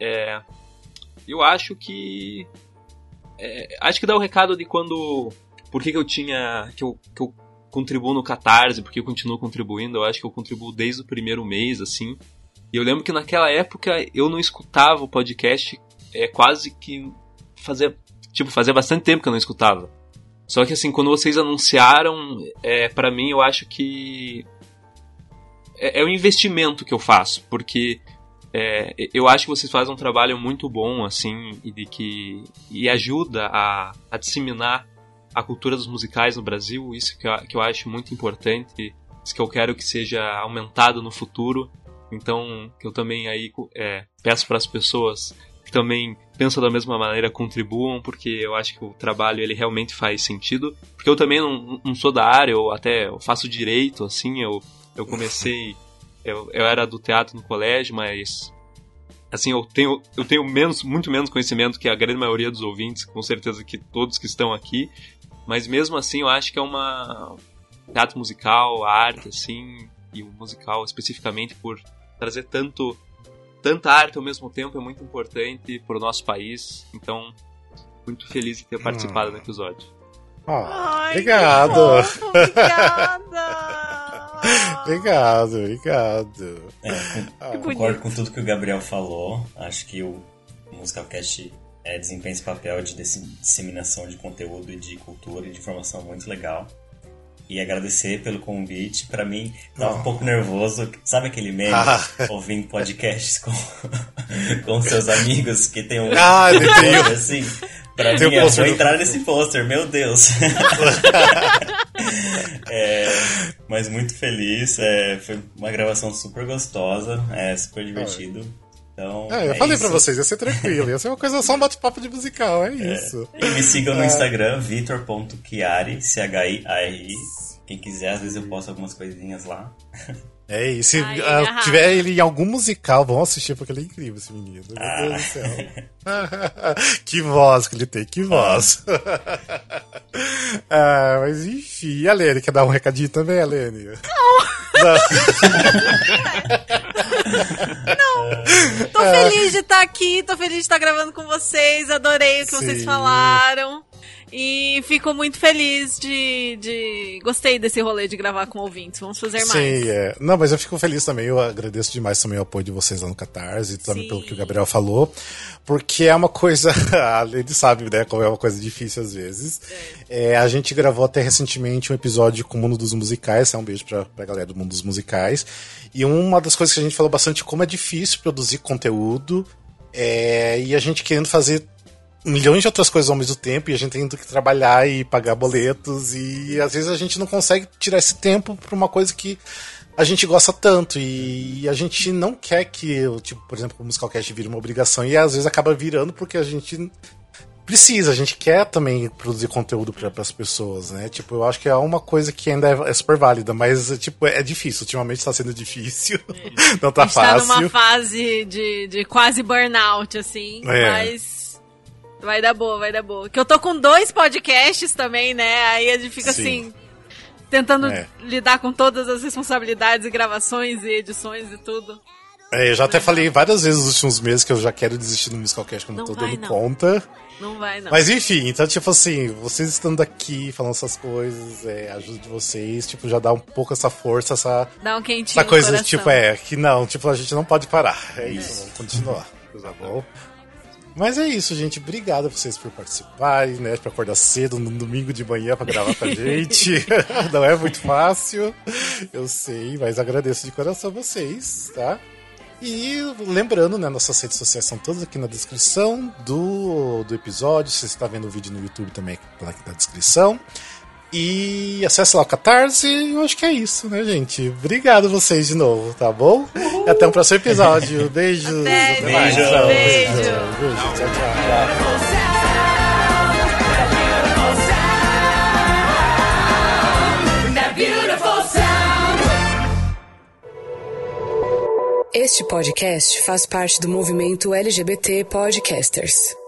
É, eu acho que. é, acho que dá o recado de quando. Por que, que eu tinha. Que eu, que eu contribuo no Catarse, porque eu continuo contribuindo. Eu acho que eu contribuo desde o primeiro mês, assim. E eu lembro que naquela época eu não escutava o podcast é, quase que. Fazia, tipo, fazia bastante tempo que eu não escutava. Só que assim, quando vocês anunciaram, é, para mim eu acho que é, é um investimento que eu faço, porque é, eu acho que vocês fazem um trabalho muito bom, assim, e de que e ajuda a, a disseminar a cultura dos musicais no Brasil, isso que eu, que eu acho muito importante, isso que eu quero que seja aumentado no futuro. Então, eu também aí é, peço para as pessoas que também pensam da mesma maneira contribuam, porque eu acho que o trabalho ele realmente faz sentido. Porque eu também não, não sou da área, eu até eu faço direito, assim, eu, eu comecei. Eu, eu era do teatro no colégio, mas. Assim, eu tenho, eu tenho menos, muito menos conhecimento que a grande maioria dos ouvintes, com certeza que todos que estão aqui. Mas mesmo assim, eu acho que é uma. Teatro musical, a arte, assim, e o musical especificamente por trazer tanto tanta arte ao mesmo tempo é muito importante para o nosso país. Então, muito feliz de ter participado do episódio. Ah, Ai, obrigado. que fofo, Obrigada. Obrigado, obrigado. Que Concordo bonito. com tudo que o Gabriel falou. Acho que o Musicalcast é, desempenha esse papel de disseminação de conteúdo e de cultura e de informação muito legal. E agradecer pelo convite. Pra mim, tava um pouco nervoso. Sabe aquele meme? Ah. Ouvindo podcasts com, com seus amigos que tem um Ah, o- assim. Pra Tem mim, eu pôster vou do- entrar nesse pôster, meu Deus. É, mas muito feliz. é, foi uma gravação super gostosa, é super divertido. Então, É, eu é falei isso. pra vocês, ia ser tranquilo, ia ser uma coisa só um bate-papo de musical, é isso. E me sigam no Instagram, vitor.chiari, C-H-I-A-R-I. Quem quiser, às vezes eu posto algumas coisinhas lá. É isso. Se Ai, ah, arrasa. tiver ele em algum musical, vão assistir, porque ele é incrível, esse menino. Meu Deus do céu. que voz que ele tem, que voz. ah, mas enfim, e a Lene, quer dar um recadinho também, a Lene? Tô feliz de estar aqui, tô feliz de estar gravando com vocês, adorei o que vocês Sim. falaram. E fico muito feliz de, de. Gostei desse rolê de gravar com ouvintes. Vamos fazer mais. Sim, é. Não, mas eu fico feliz também. Eu agradeço demais também o apoio de vocês lá no Catarse, e também Sim. pelo que o Gabriel falou. Porque é uma coisa. Ele sabe, né? Como é uma coisa difícil às vezes. É, a gente gravou até recentemente um episódio com o mundo dos musicais. É um beijo pra, pra galera do mundo dos musicais. E uma das coisas que a gente falou bastante é como é difícil produzir conteúdo. É, e a gente querendo fazer milhões de outras coisas ao mesmo tempo e a gente tendo que trabalhar e pagar boletos e às vezes a gente não consegue tirar esse tempo para uma coisa que a gente gosta tanto e a gente não quer que, tipo, por exemplo, o Musicalcast vire uma obrigação e às vezes acaba virando porque a gente precisa, a gente quer também produzir conteúdo para as pessoas, né? Tipo, eu acho que é uma coisa que ainda é, é super válida, mas tipo, é difícil, ultimamente está sendo difícil. não tá a gente tá fácil. numa fase de, de quase burnout, assim, É. mas. Vai dar boa, vai dar boa. Que eu tô com dois podcasts também, né? Aí a gente fica Sim. assim. Tentando É. lidar com todas as responsabilidades e gravações e edições e tudo. É, eu já até falei várias vezes nos últimos meses que eu já quero desistir do Musicalcast, que eu não, Não tô vai, dando não. conta. Não vai, não. Mas enfim, então, tipo assim, vocês estando aqui falando essas coisas, é, ajuda de vocês, tipo, já dá um pouco essa força, essa, Dá um quentinho essa coisa, tipo, é, que não, tipo, a gente não pode parar. É isso, vamos continuar. Tá bom? Mas é isso, gente. Obrigado a vocês por participarem, né? Por acordar cedo no domingo de manhã pra gravar com a gente. não é muito fácil, eu sei, mas agradeço de coração a vocês, tá? E lembrando, né, nossas redes sociais são todas aqui na descrição do, do episódio. Se você está vendo o vídeo no YouTube também tá aqui na descrição. E acesse lá o Catarse. Eu acho que é isso, né, gente? Obrigado vocês de novo, tá bom? E até o próximo episódio. Beijos. Até, mais. beijo. Tchau, Beijo. Beijo. Tchau, tchau. Este podcast faz parte do movimento LGBT Podcasters.